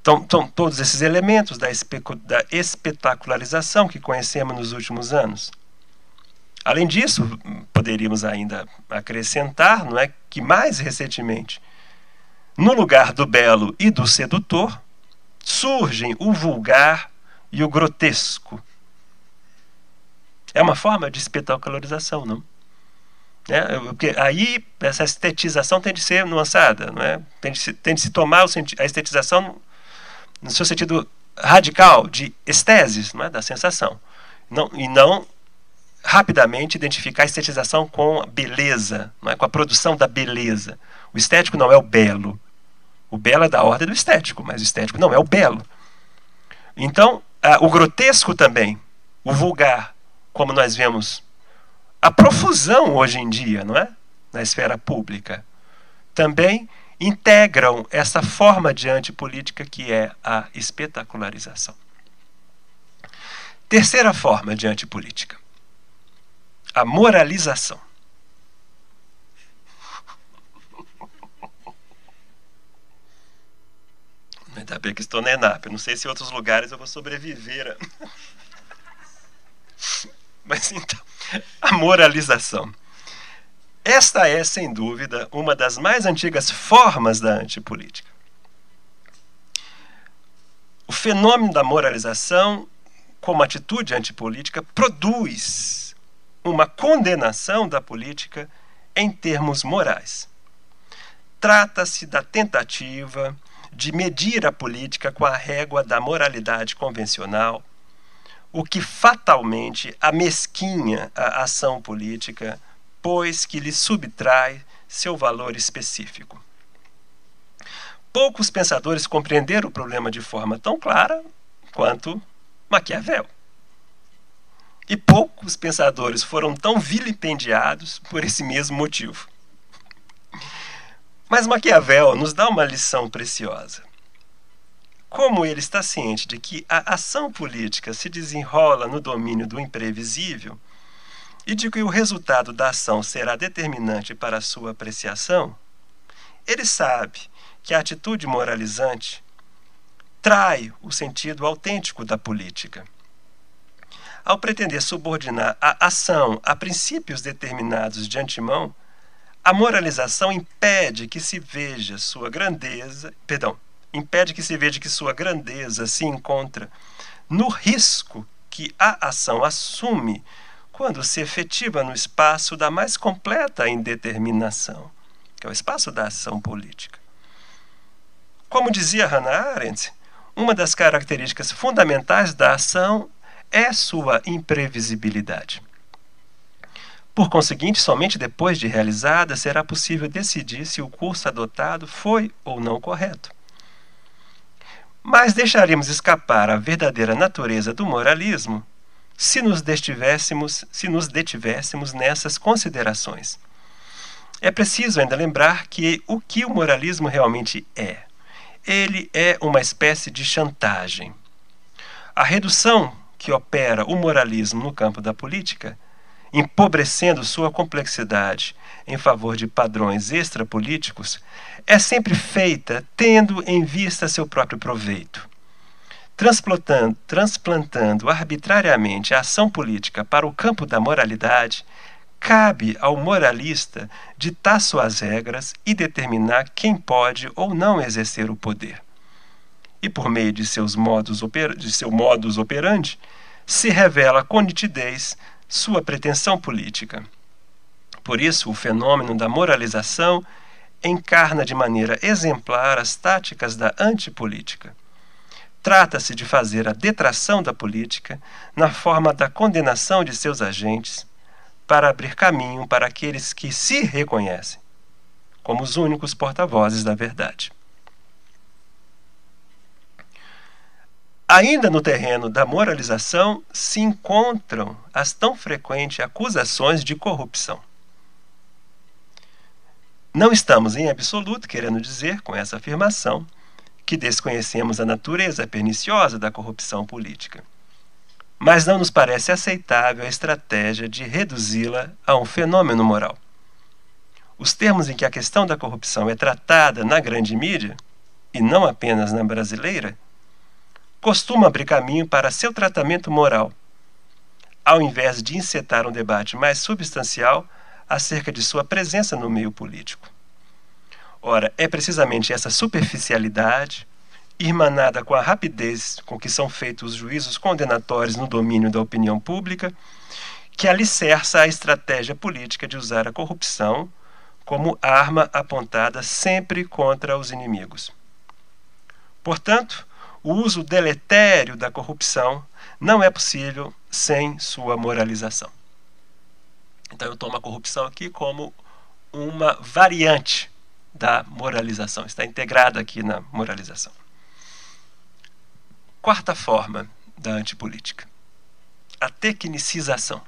Então, então todos esses elementos da, da espetacularização que conhecemos nos últimos anos Além disso, poderíamos ainda acrescentar, não é, que mais recentemente, no lugar do belo e do sedutor, surgem o vulgar e o grotesco. É uma forma de espetacularização, não? É, porque aí essa estetização tem de ser nuançada, não é? tem, de se, tem de se tomar a estetização no seu sentido radical de esteses, não é? da sensação, não, e não rapidamente identificar a estetização com a beleza, não é? com a produção da beleza. O estético não é o belo. O belo é da ordem do estético, mas o estético não é o belo. Então, o grotesco também, o vulgar, como nós vemos a profusão hoje em dia, não é? Na esfera pública, também integram essa forma de antipolítica que é a espetacularização. Terceira forma de antipolítica a moralização. Ainda bem que estou na ENAP. Não sei se em outros lugares eu vou sobreviver. Mas então, a moralização. Esta é, sem dúvida, uma das mais antigas formas da antipolítica. O fenômeno da moralização, como atitude antipolítica, produz uma condenação da política em termos morais. Trata-se da tentativa de medir a política com a régua da moralidade convencional, o que fatalmente amesquinha a ação política, pois que lhe subtrai seu valor específico. Poucos pensadores compreenderam o problema de forma tão clara quanto Maquiavel. E poucos pensadores foram tão vilipendiados por esse mesmo motivo. Mas Maquiavel nos dá uma lição preciosa. Como ele está ciente de que a ação política se desenrola no domínio do imprevisível e de que o resultado da ação será determinante para a sua apreciação, ele sabe que a atitude moralizante trai o sentido autêntico da política. Ao pretender subordinar a ação a princípios determinados de antemão, a moralização impede que se veja sua grandeza, perdão, impede que se veja que sua grandeza se encontra no risco que a ação assume quando se efetiva no espaço da mais completa indeterminação, que é o espaço da ação política. Como dizia Hannah Arendt, uma das características fundamentais da ação é sua imprevisibilidade. Por conseguinte, somente depois de realizada será possível decidir se o curso adotado foi ou não correto. Mas deixaríamos escapar a verdadeira natureza do moralismo se nos detivéssemos, se nos detivéssemos nessas considerações. É preciso ainda lembrar que o que o moralismo realmente é. Ele é uma espécie de chantagem. A redução que opera o moralismo no campo da política, empobrecendo sua complexidade em favor de padrões extrapolíticos, é sempre feita tendo em vista seu próprio proveito. Transplantando, transplantando arbitrariamente a ação política para o campo da moralidade, cabe ao moralista ditar suas regras e determinar quem pode ou não exercer o poder e por meio de, seus modus de seu modus operandi, se revela com nitidez sua pretensão política. Por isso, o fenômeno da moralização encarna de maneira exemplar as táticas da antipolítica. Trata-se de fazer a detração da política na forma da condenação de seus agentes, para abrir caminho para aqueles que se reconhecem como os únicos porta-vozes da verdade. Ainda no terreno da moralização se encontram as tão frequentes acusações de corrupção. Não estamos em absoluto querendo dizer com essa afirmação que desconhecemos a natureza perniciosa da corrupção política. Mas não nos parece aceitável a estratégia de reduzi-la a um fenômeno moral. Os termos em que a questão da corrupção é tratada na grande mídia, e não apenas na brasileira, costuma abrir caminho para seu tratamento moral, ao invés de encetar um debate mais substancial acerca de sua presença no meio político. Ora, é precisamente essa superficialidade, irmanada com a rapidez com que são feitos os juízos condenatórios no domínio da opinião pública, que alicerça a estratégia política de usar a corrupção como arma apontada sempre contra os inimigos. Portanto, o uso deletério da corrupção não é possível sem sua moralização. Então eu tomo a corrupção aqui como uma variante da moralização, está integrada aqui na moralização. Quarta forma da antipolítica: a tecnicização.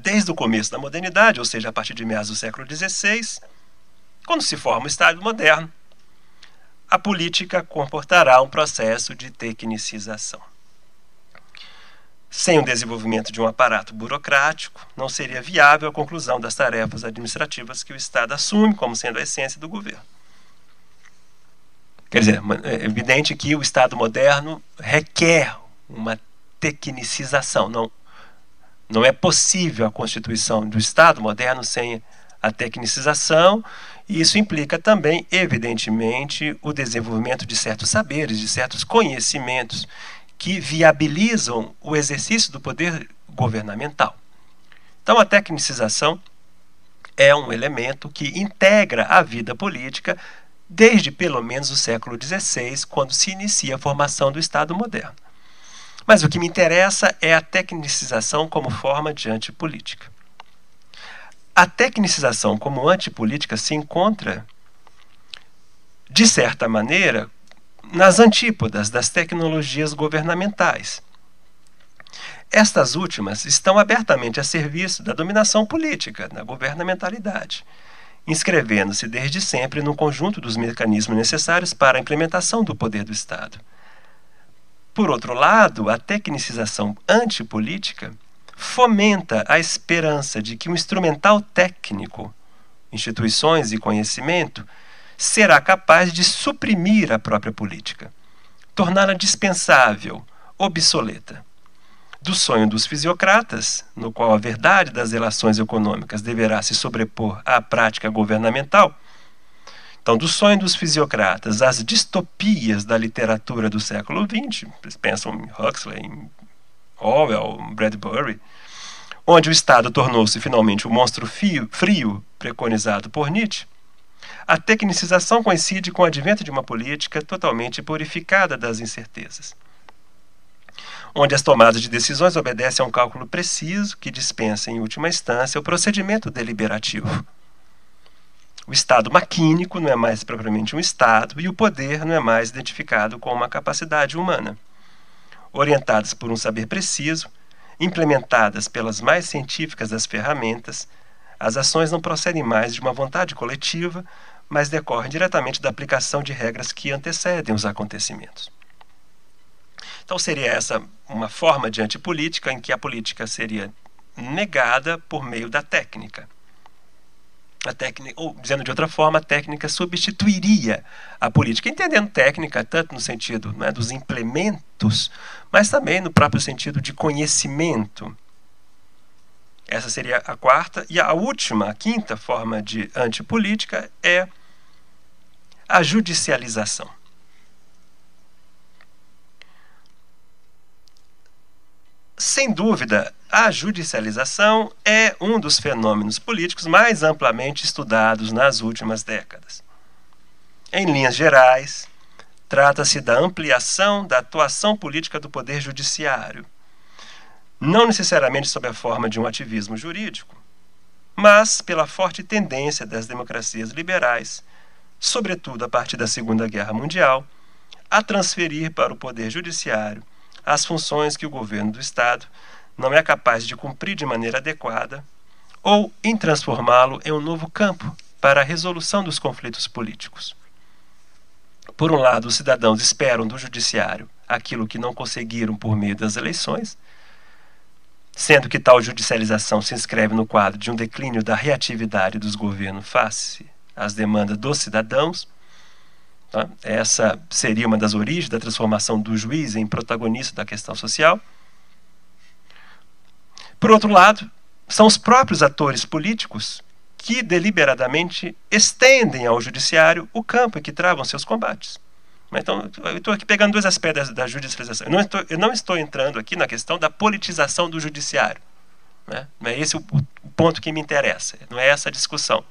desde o começo da modernidade, ou seja, a partir de meados do século XVI, quando se forma o Estado moderno, a política comportará um processo de tecnicização. Sem o desenvolvimento de um aparato burocrático, não seria viável a conclusão das tarefas administrativas que o Estado assume como sendo a essência do governo. Quer dizer, é evidente que o Estado moderno requer uma tecnicização, não não é possível a constituição do Estado moderno sem a tecnicização, e isso implica também, evidentemente, o desenvolvimento de certos saberes, de certos conhecimentos que viabilizam o exercício do poder governamental. Então, a tecnicização é um elemento que integra a vida política desde pelo menos o século XVI, quando se inicia a formação do Estado moderno. Mas o que me interessa é a tecnicização como forma de antipolítica. A tecnicização como antipolítica se encontra, de certa maneira, nas antípodas das tecnologias governamentais. Estas últimas estão abertamente a serviço da dominação política, da governamentalidade, inscrevendo-se desde sempre no conjunto dos mecanismos necessários para a implementação do poder do Estado. Por outro lado, a tecnicização antipolítica fomenta a esperança de que um instrumental técnico, instituições e conhecimento, será capaz de suprimir a própria política, torná-la dispensável, obsoleta. Do sonho dos fisiocratas, no qual a verdade das relações econômicas deverá se sobrepor à prática governamental, então, do sonho dos fisiocratas às distopias da literatura do século XX, pensam em Huxley, em Orwell, Bradbury, onde o Estado tornou-se finalmente o monstro fio, frio preconizado por Nietzsche, a tecnicização coincide com o advento de uma política totalmente purificada das incertezas, onde as tomadas de decisões obedecem a um cálculo preciso que dispensa, em última instância, o procedimento deliberativo. O Estado maquínico não é mais propriamente um Estado e o poder não é mais identificado com uma capacidade humana orientadas por um saber preciso, implementadas pelas mais científicas das ferramentas, as ações não procedem mais de uma vontade coletiva, mas decorrem diretamente da aplicação de regras que antecedem os acontecimentos. Então seria essa uma forma de antipolítica em que a política seria negada por meio da técnica a técnica, ou dizendo de outra forma, a técnica substituiria a política, entendendo técnica tanto no sentido né, dos implementos, mas também no próprio sentido de conhecimento. Essa seria a quarta. E a última, a quinta forma de antipolítica é a judicialização. Sem dúvida, a judicialização é um dos fenômenos políticos mais amplamente estudados nas últimas décadas. Em linhas gerais, trata-se da ampliação da atuação política do poder judiciário, não necessariamente sob a forma de um ativismo jurídico, mas pela forte tendência das democracias liberais, sobretudo a partir da Segunda Guerra Mundial, a transferir para o poder judiciário as funções que o governo do Estado não é capaz de cumprir de maneira adequada, ou em transformá-lo em um novo campo para a resolução dos conflitos políticos. Por um lado, os cidadãos esperam do judiciário aquilo que não conseguiram por meio das eleições, sendo que tal judicialização se inscreve no quadro de um declínio da reatividade dos governos face às demandas dos cidadãos Tá? Essa seria uma das origens da transformação do juiz em protagonista da questão social. Por outro lado, são os próprios atores políticos que deliberadamente estendem ao judiciário o campo em que travam seus combates. Então, eu estou aqui pegando dois aspectos da, judicialização. Eu não, estou, eu não, estou, entrando aqui na questão da politização do judiciário. Né? Não é esse o, ponto que me interessa. Não é essa a discussão.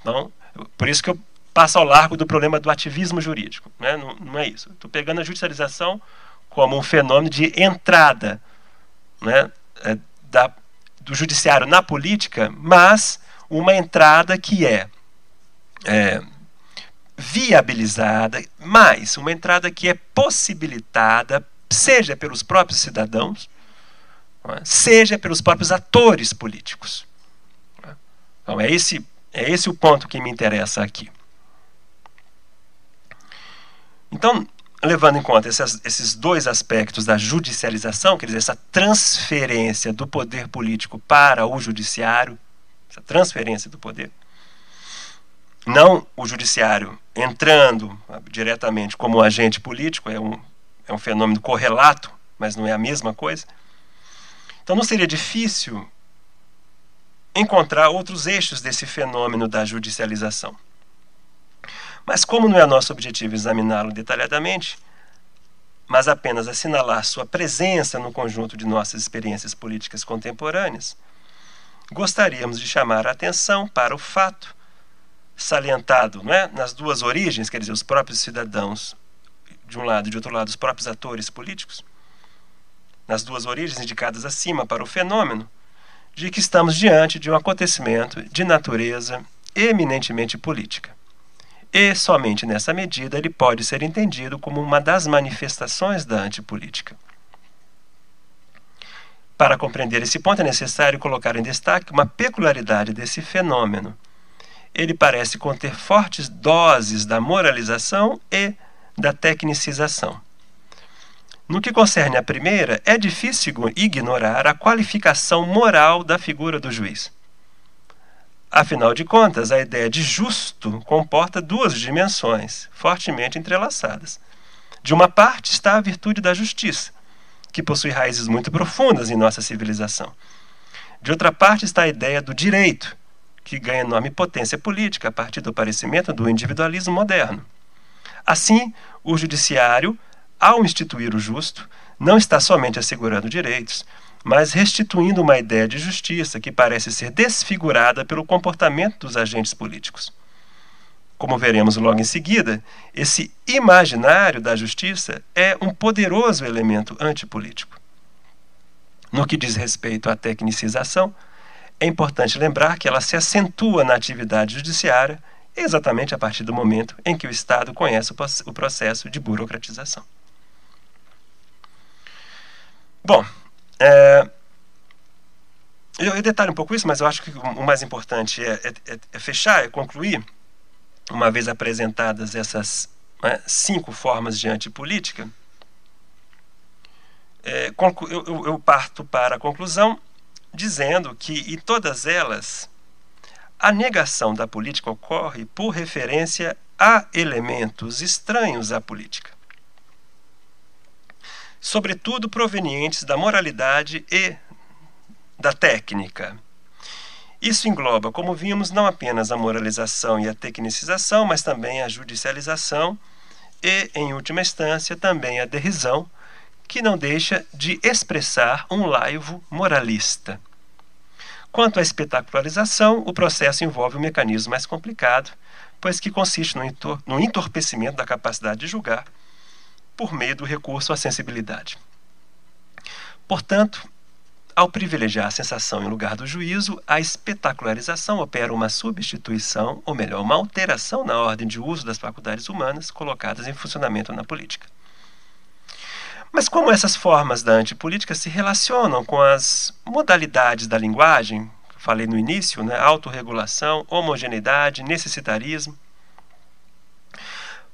Então, por isso que eu passa ao largo do problema do ativismo jurídico. Né? Não, não é isso. Estou pegando a judicialização como um fenômeno de entrada né, é, da, do judiciário na política, mas uma entrada que é, é viabilizada, mais uma entrada que é possibilitada, seja pelos próprios cidadãos, é? seja pelos próprios atores políticos. É? Então é esse, é esse o ponto que me interessa aqui. Então, levando em conta esses, esses dois aspectos da judicialização, quer dizer, essa transferência do poder político para o judiciário, essa transferência do poder, não o judiciário entrando diretamente como agente político, é um, é um fenômeno correlato, mas não é a mesma coisa. Então não seria difícil encontrar outros eixos desse fenômeno da judicialização. Mas, como não é nosso objetivo examiná-lo detalhadamente, mas apenas assinalar sua presença no conjunto de nossas experiências políticas contemporâneas, gostaríamos de chamar a atenção para o fato salientado não é, nas duas origens, quer dizer, os próprios cidadãos de um lado e de outro lado os próprios atores políticos, nas duas origens indicadas acima para o fenômeno, de que estamos diante de um acontecimento de natureza eminentemente política e somente nessa medida ele pode ser entendido como uma das manifestações da antipolítica. Para compreender esse ponto, é necessário colocar em destaque uma peculiaridade desse fenômeno. Ele parece conter fortes doses da moralização e da tecnicização. No que concerne à primeira, é difícil ignorar a qualificação moral da figura do juiz. Afinal de contas, a ideia de justo comporta duas dimensões fortemente entrelaçadas. De uma parte está a virtude da justiça, que possui raízes muito profundas em nossa civilização. De outra parte está a ideia do direito, que ganha enorme potência política a partir do aparecimento do individualismo moderno. Assim, o judiciário ao instituir o justo, não está somente assegurando direitos, mas restituindo uma ideia de justiça que parece ser desfigurada pelo comportamento dos agentes políticos. Como veremos logo em seguida, esse imaginário da justiça é um poderoso elemento antipolítico. No que diz respeito à tecnicização, é importante lembrar que ela se acentua na atividade judiciária exatamente a partir do momento em que o Estado conhece o processo de burocratização. Bom, é, eu, detalho um pouco isso, mas eu acho que o mais importante é, é, é fechar, é concluir, uma vez apresentadas essas né, cinco formas de antipolítica, é, eu, eu, eu parto para a conclusão dizendo que, em todas elas, a negação da política ocorre por referência a elementos estranhos à política sobretudo provenientes da moralidade e da técnica. Isso engloba, como vimos, não apenas a moralização e a tecnicização, mas também a judicialização e, em última instância, também a derrisão, que não deixa de expressar um laivo moralista. Quanto à espetacularização, o processo envolve um mecanismo mais complicado, pois que consiste no entorpecimento da capacidade de julgar por meio do recurso à sensibilidade. Portanto, ao privilegiar a sensação em lugar do juízo, a espetacularização opera uma substituição, ou melhor, uma alteração na ordem de uso das faculdades humanas colocadas em funcionamento na política. Mas como essas formas da antipolítica se relacionam com as modalidades da linguagem, falei no início, né, autorregulação, homogeneidade, necessitarismo,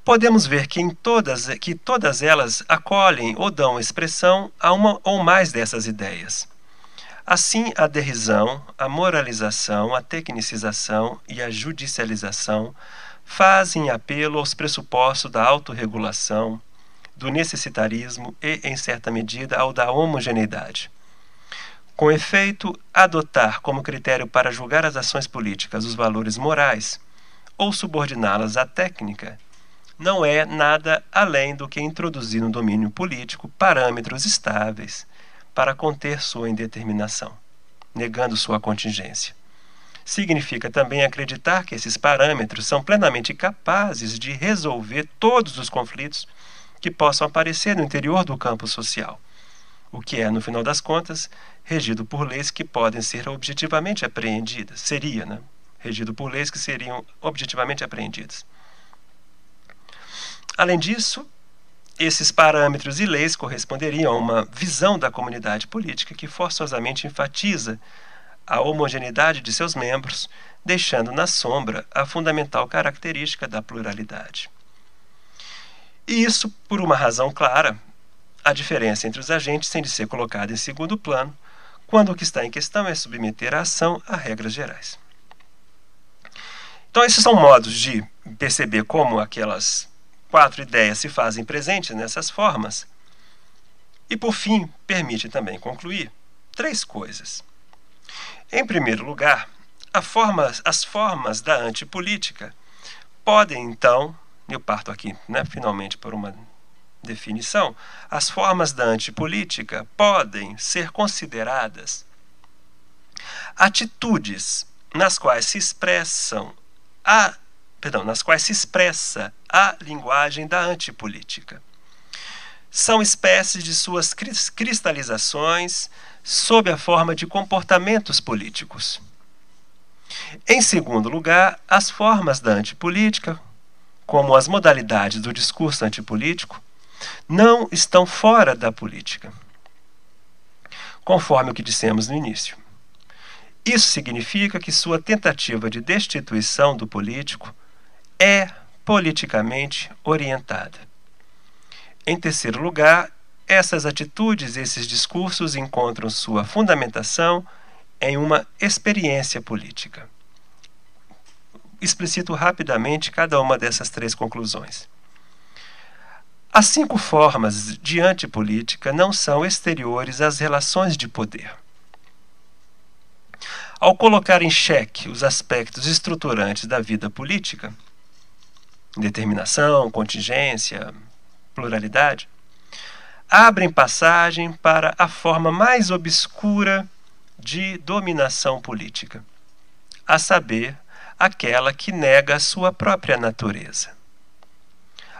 podemos ver que, em todas, que todas elas acolhem ou dão expressão a uma ou mais dessas ideias. Assim, a derrisão, a moralização, a tecnicização e a judicialização fazem apelo aos pressupostos da autorregulação, do necessitarismo e, em certa medida, ao da homogeneidade. Com efeito, adotar como critério para julgar as ações políticas os valores morais ou subordiná-las à técnica não é nada além do que introduzir no domínio político parâmetros estáveis para conter sua indeterminação, negando sua contingência. Significa também acreditar que esses parâmetros são plenamente capazes de resolver todos os conflitos que possam aparecer no interior do campo social, o que é, no final das contas, regido por leis que podem ser objetivamente apreendidas. Seria, né? Regido por leis que seriam objetivamente apreendidas. Além disso, esses parâmetros e leis corresponderiam a uma visão da comunidade política que forçosamente enfatiza a homogeneidade de seus membros, deixando na sombra a fundamental característica da pluralidade. E isso por uma razão clara: a diferença entre os agentes tem de ser colocada em segundo plano, quando o que está em questão é submeter a ação a regras gerais. Então, esses são modos de perceber como aquelas quatro ideias se fazem presentes nessas formas. E, por fim, permite também concluir três coisas. Em primeiro lugar, forma, as formas da antipolítica podem, então, eu parto aqui, né, finalmente, por uma definição, as formas da antipolítica podem ser consideradas atitudes nas quais se expressam a perdão, nas quais se expressa a linguagem da antipolítica. São espécies de suas cristalizações sob a forma de comportamentos políticos. Em segundo lugar, as formas da antipolítica, como as modalidades do discurso antipolítico, não estão fora da política, conforme o que dissemos no início. Isso significa que sua tentativa de destituição do político é politicamente orientada. Em terceiro lugar, essas atitudes, esses discursos encontram sua fundamentação em uma experiência política. Explicito rapidamente cada uma dessas três conclusões. As cinco formas de antipolítica não são exteriores às relações de poder. Ao colocar em xeque os aspectos estruturantes da vida política, determinação, contingência, pluralidade, abrem passagem para a forma mais obscura de dominação política, a saber, aquela que nega a sua própria natureza.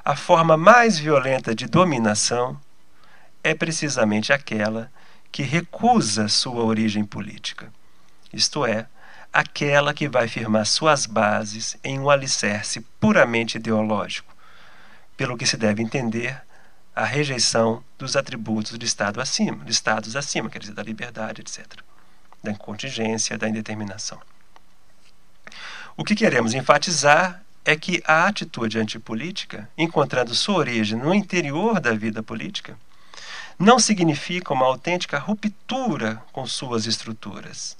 A forma mais violenta de dominação é precisamente aquela que recusa sua origem política, isto é, aquela que vai firmar suas bases em um alicerce puramente ideológico, pelo que se deve entender a rejeição dos atributos do Estado acima, de estados acima, quer dizer, da liberdade, etc., da contingência, da indeterminação. O que queremos enfatizar é que a atitude antipolítica, encontrando sua origem no interior da vida política, não significa uma autêntica ruptura com suas estruturas.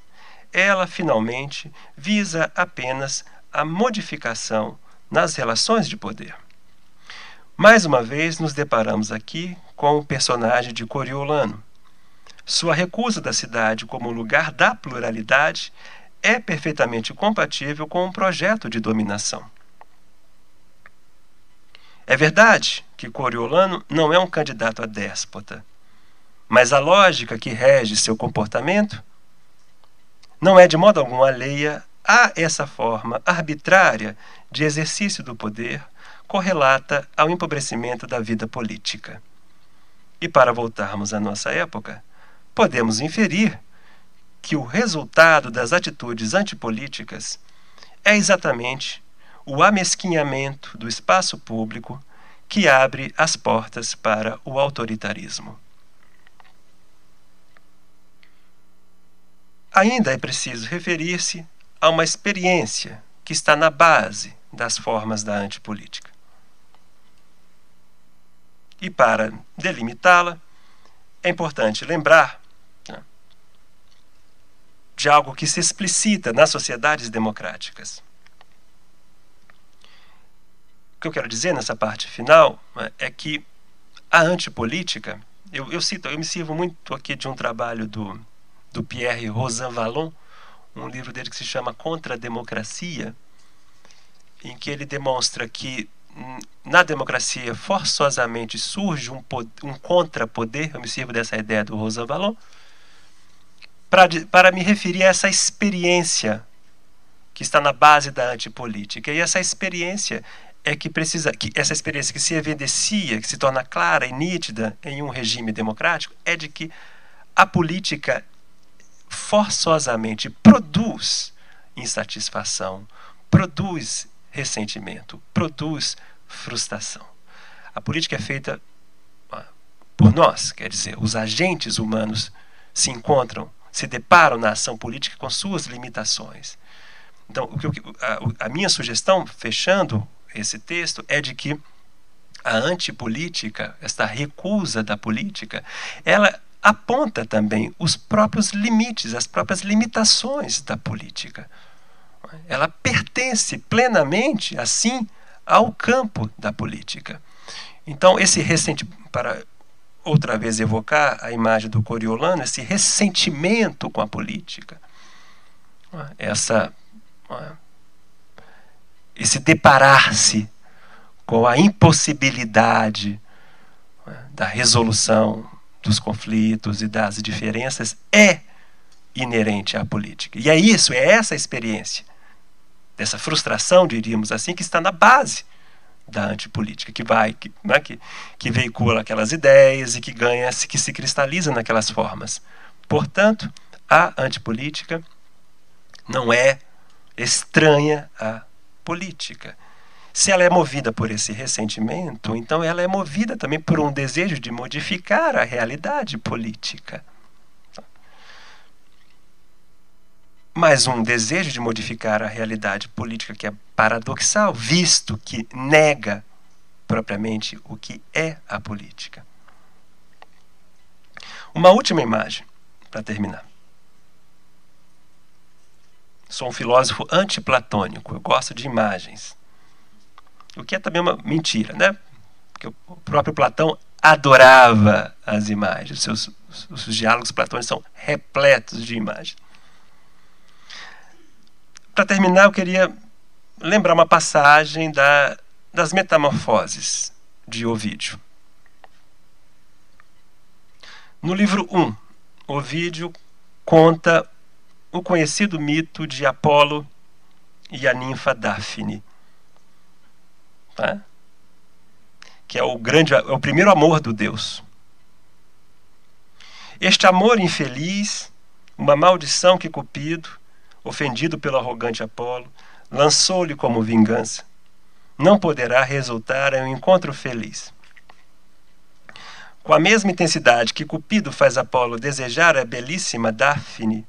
Ela, finalmente, visa apenas a modificação nas relações de poder. Mais uma vez, nos deparamos aqui com o personagem de Coriolano. Sua recusa da cidade como lugar da pluralidade é perfeitamente compatível com um projeto de dominação. É verdade que Coriolano não é um candidato a déspota, mas a lógica que rege seu comportamento não é de modo algum alheia a essa forma arbitrária de exercício do poder correlata ao empobrecimento da vida política. E para voltarmos à nossa época, podemos inferir que o resultado das atitudes antipolíticas é exatamente o amesquinhamento do espaço público que abre as portas para o autoritarismo. Ainda é preciso referir-se a uma experiência que está na base das formas da antipolítica. E para delimitá-la, é importante lembrar né, de algo que se explicita nas sociedades democráticas o que eu quero dizer nessa parte final né, é que a antipolítica, eu, eu cito, eu me sirvo muito aqui de um trabalho do, do Pierre Rosan Vallon, um livro dele que se chama Contra a Democracia, em que ele demonstra que hum, na democracia forçosamente surge um, um contrapoder, eu me sirvo dessa ideia do Rosan Vallon, para me referir a essa experiência que está na base da antipolítica. E essa experiência é que precisa que essa experiência que se evidencia, que se torna clara e nítida em um regime democrático, é de que a política forçosamente produz insatisfação, produz ressentimento, produz frustração. A política é feita ah, por nós, quer dizer, os agentes humanos se encontram, se deparam na ação política com suas limitações. Então, a minha sugestão, fechando esse texto é de que a antipolítica, esta recusa da política, ela aponta também os próprios limites, as próprias limitações da política. Ela pertence plenamente, assim, ao campo da política. Então, esse recente, para outra vez evocar a imagem do Coriolano, esse ressentimento com a política, essa esse deparar-se com a impossibilidade né, da resolução dos conflitos e das diferenças é inerente à política. E é isso, é essa experiência, dessa frustração, diríamos assim, que está na base da antipolítica, que vai, que, né, que, que veicula aquelas ideias e que ganha, que se cristaliza naquelas formas. Portanto, a antipolítica não é estranha à política. Se ela é movida por esse ressentimento, então ela é movida também por um desejo de modificar a realidade política. Mas um desejo de modificar a realidade política que é paradoxal, visto que nega propriamente o que é a política. Uma última imagem para terminar. Sou um filósofo antiplatônico, eu gosto de imagens. O que é também uma mentira, né? Porque o próprio Platão adorava as imagens. Os seus os, os diálogos platônicos são repletos de imagens. Para terminar, eu queria lembrar uma passagem da, das Metamorfoses de Ovídio. No livro 1, Ovídio conta o conhecido mito de Apolo e a ninfa Daphne. Tá? Que é o grande, é o primeiro amor do Deus. Este amor infeliz, uma maldição que Cupido, ofendido pelo arrogante Apolo, lançou-lhe como vingança, não poderá resultar em um encontro feliz. Com a mesma intensidade que Cupido faz Apolo desejar a belíssima Daphne,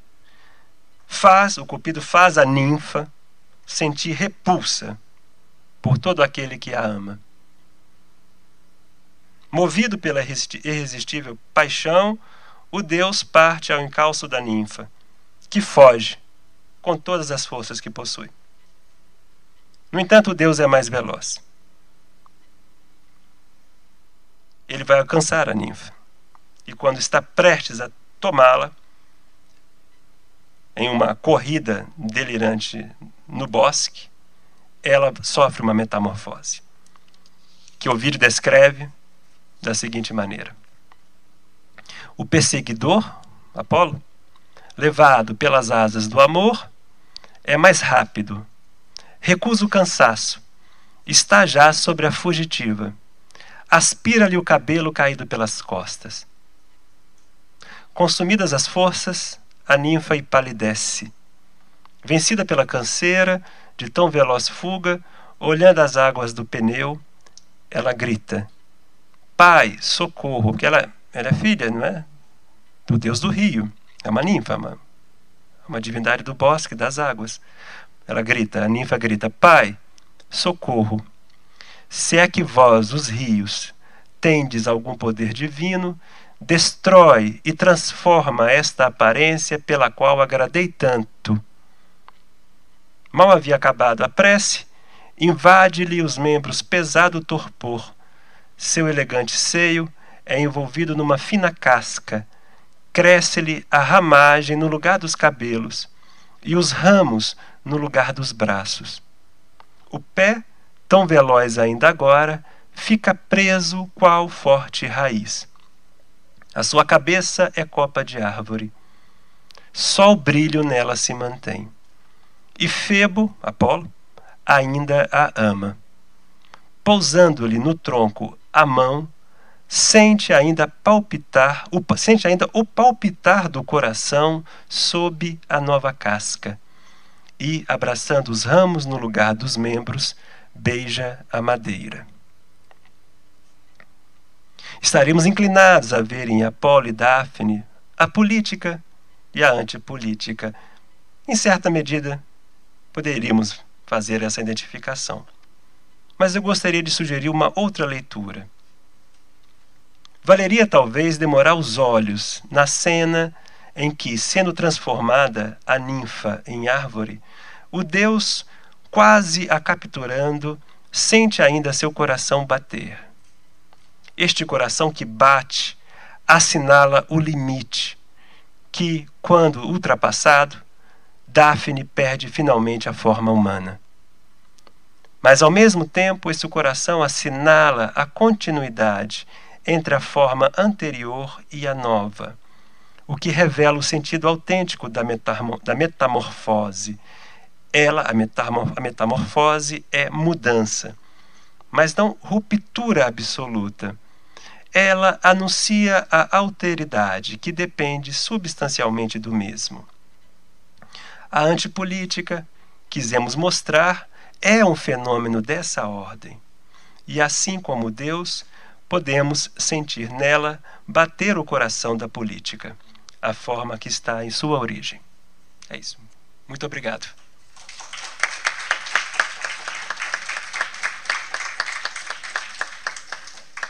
faz o Cupido faz a ninfa sentir repulsa por todo aquele que a ama. Movido pela irresistível paixão, o Deus parte ao encalço da ninfa, que foge com todas as forças que possui. No entanto, o Deus é mais veloz. Ele vai alcançar a ninfa. E quando está prestes a tomá-la, em uma corrida delirante no bosque, ela sofre uma metamorfose, que o vídeo descreve da seguinte maneira: O perseguidor, Apolo, levado pelas asas do amor, é mais rápido recusa o cansaço. Está já sobre a fugitiva. Aspira-lhe o cabelo caído pelas costas. Consumidas as forças, a ninfa empalidece. Vencida pela canseira, de tão veloz fuga, olhando as águas do pneu, ela grita: Pai, socorro! Que ela, ela é filha, não é? Do deus do rio. É uma ninfa, uma, uma divindade do bosque, das águas. Ela grita, a ninfa grita: Pai, socorro. Se é que vós, os rios, tendes algum poder divino, destrói e transforma esta aparência pela qual agradei tanto. Mal havia acabado a prece, invade-lhe os membros pesado torpor. Seu elegante seio é envolvido numa fina casca. Cresce-lhe a ramagem no lugar dos cabelos, e os ramos no lugar dos braços. O pé, tão veloz ainda agora, fica preso qual forte raiz. A sua cabeça é copa de árvore. Só o brilho nela se mantém. E Febo, Apolo, ainda a ama. Pousando-lhe no tronco a mão, sente ainda palpitar, o, sente ainda o palpitar do coração sob a nova casca e, abraçando os ramos no lugar dos membros, beija a madeira. Estaremos inclinados a ver em Apolo e Daphne a política e a antipolítica. Em certa medida, poderíamos fazer essa identificação. Mas eu gostaria de sugerir uma outra leitura. Valeria talvez demorar os olhos na cena em que, sendo transformada a ninfa em árvore, o Deus, quase a capturando, sente ainda seu coração bater. Este coração que bate assinala o limite, que, quando ultrapassado, Daphne perde finalmente a forma humana. Mas, ao mesmo tempo, esse coração assinala a continuidade entre a forma anterior e a nova, o que revela o sentido autêntico da, metamorfose ela, a, a metamorfose, é mudança, mas não ruptura absoluta. Ela anuncia a alteridade, que depende substancialmente do mesmo. A antipolítica, quisemos mostrar, é um fenômeno dessa ordem. E assim como Deus, podemos sentir nela bater o coração da política, a forma que está em sua origem. É isso. Muito obrigado.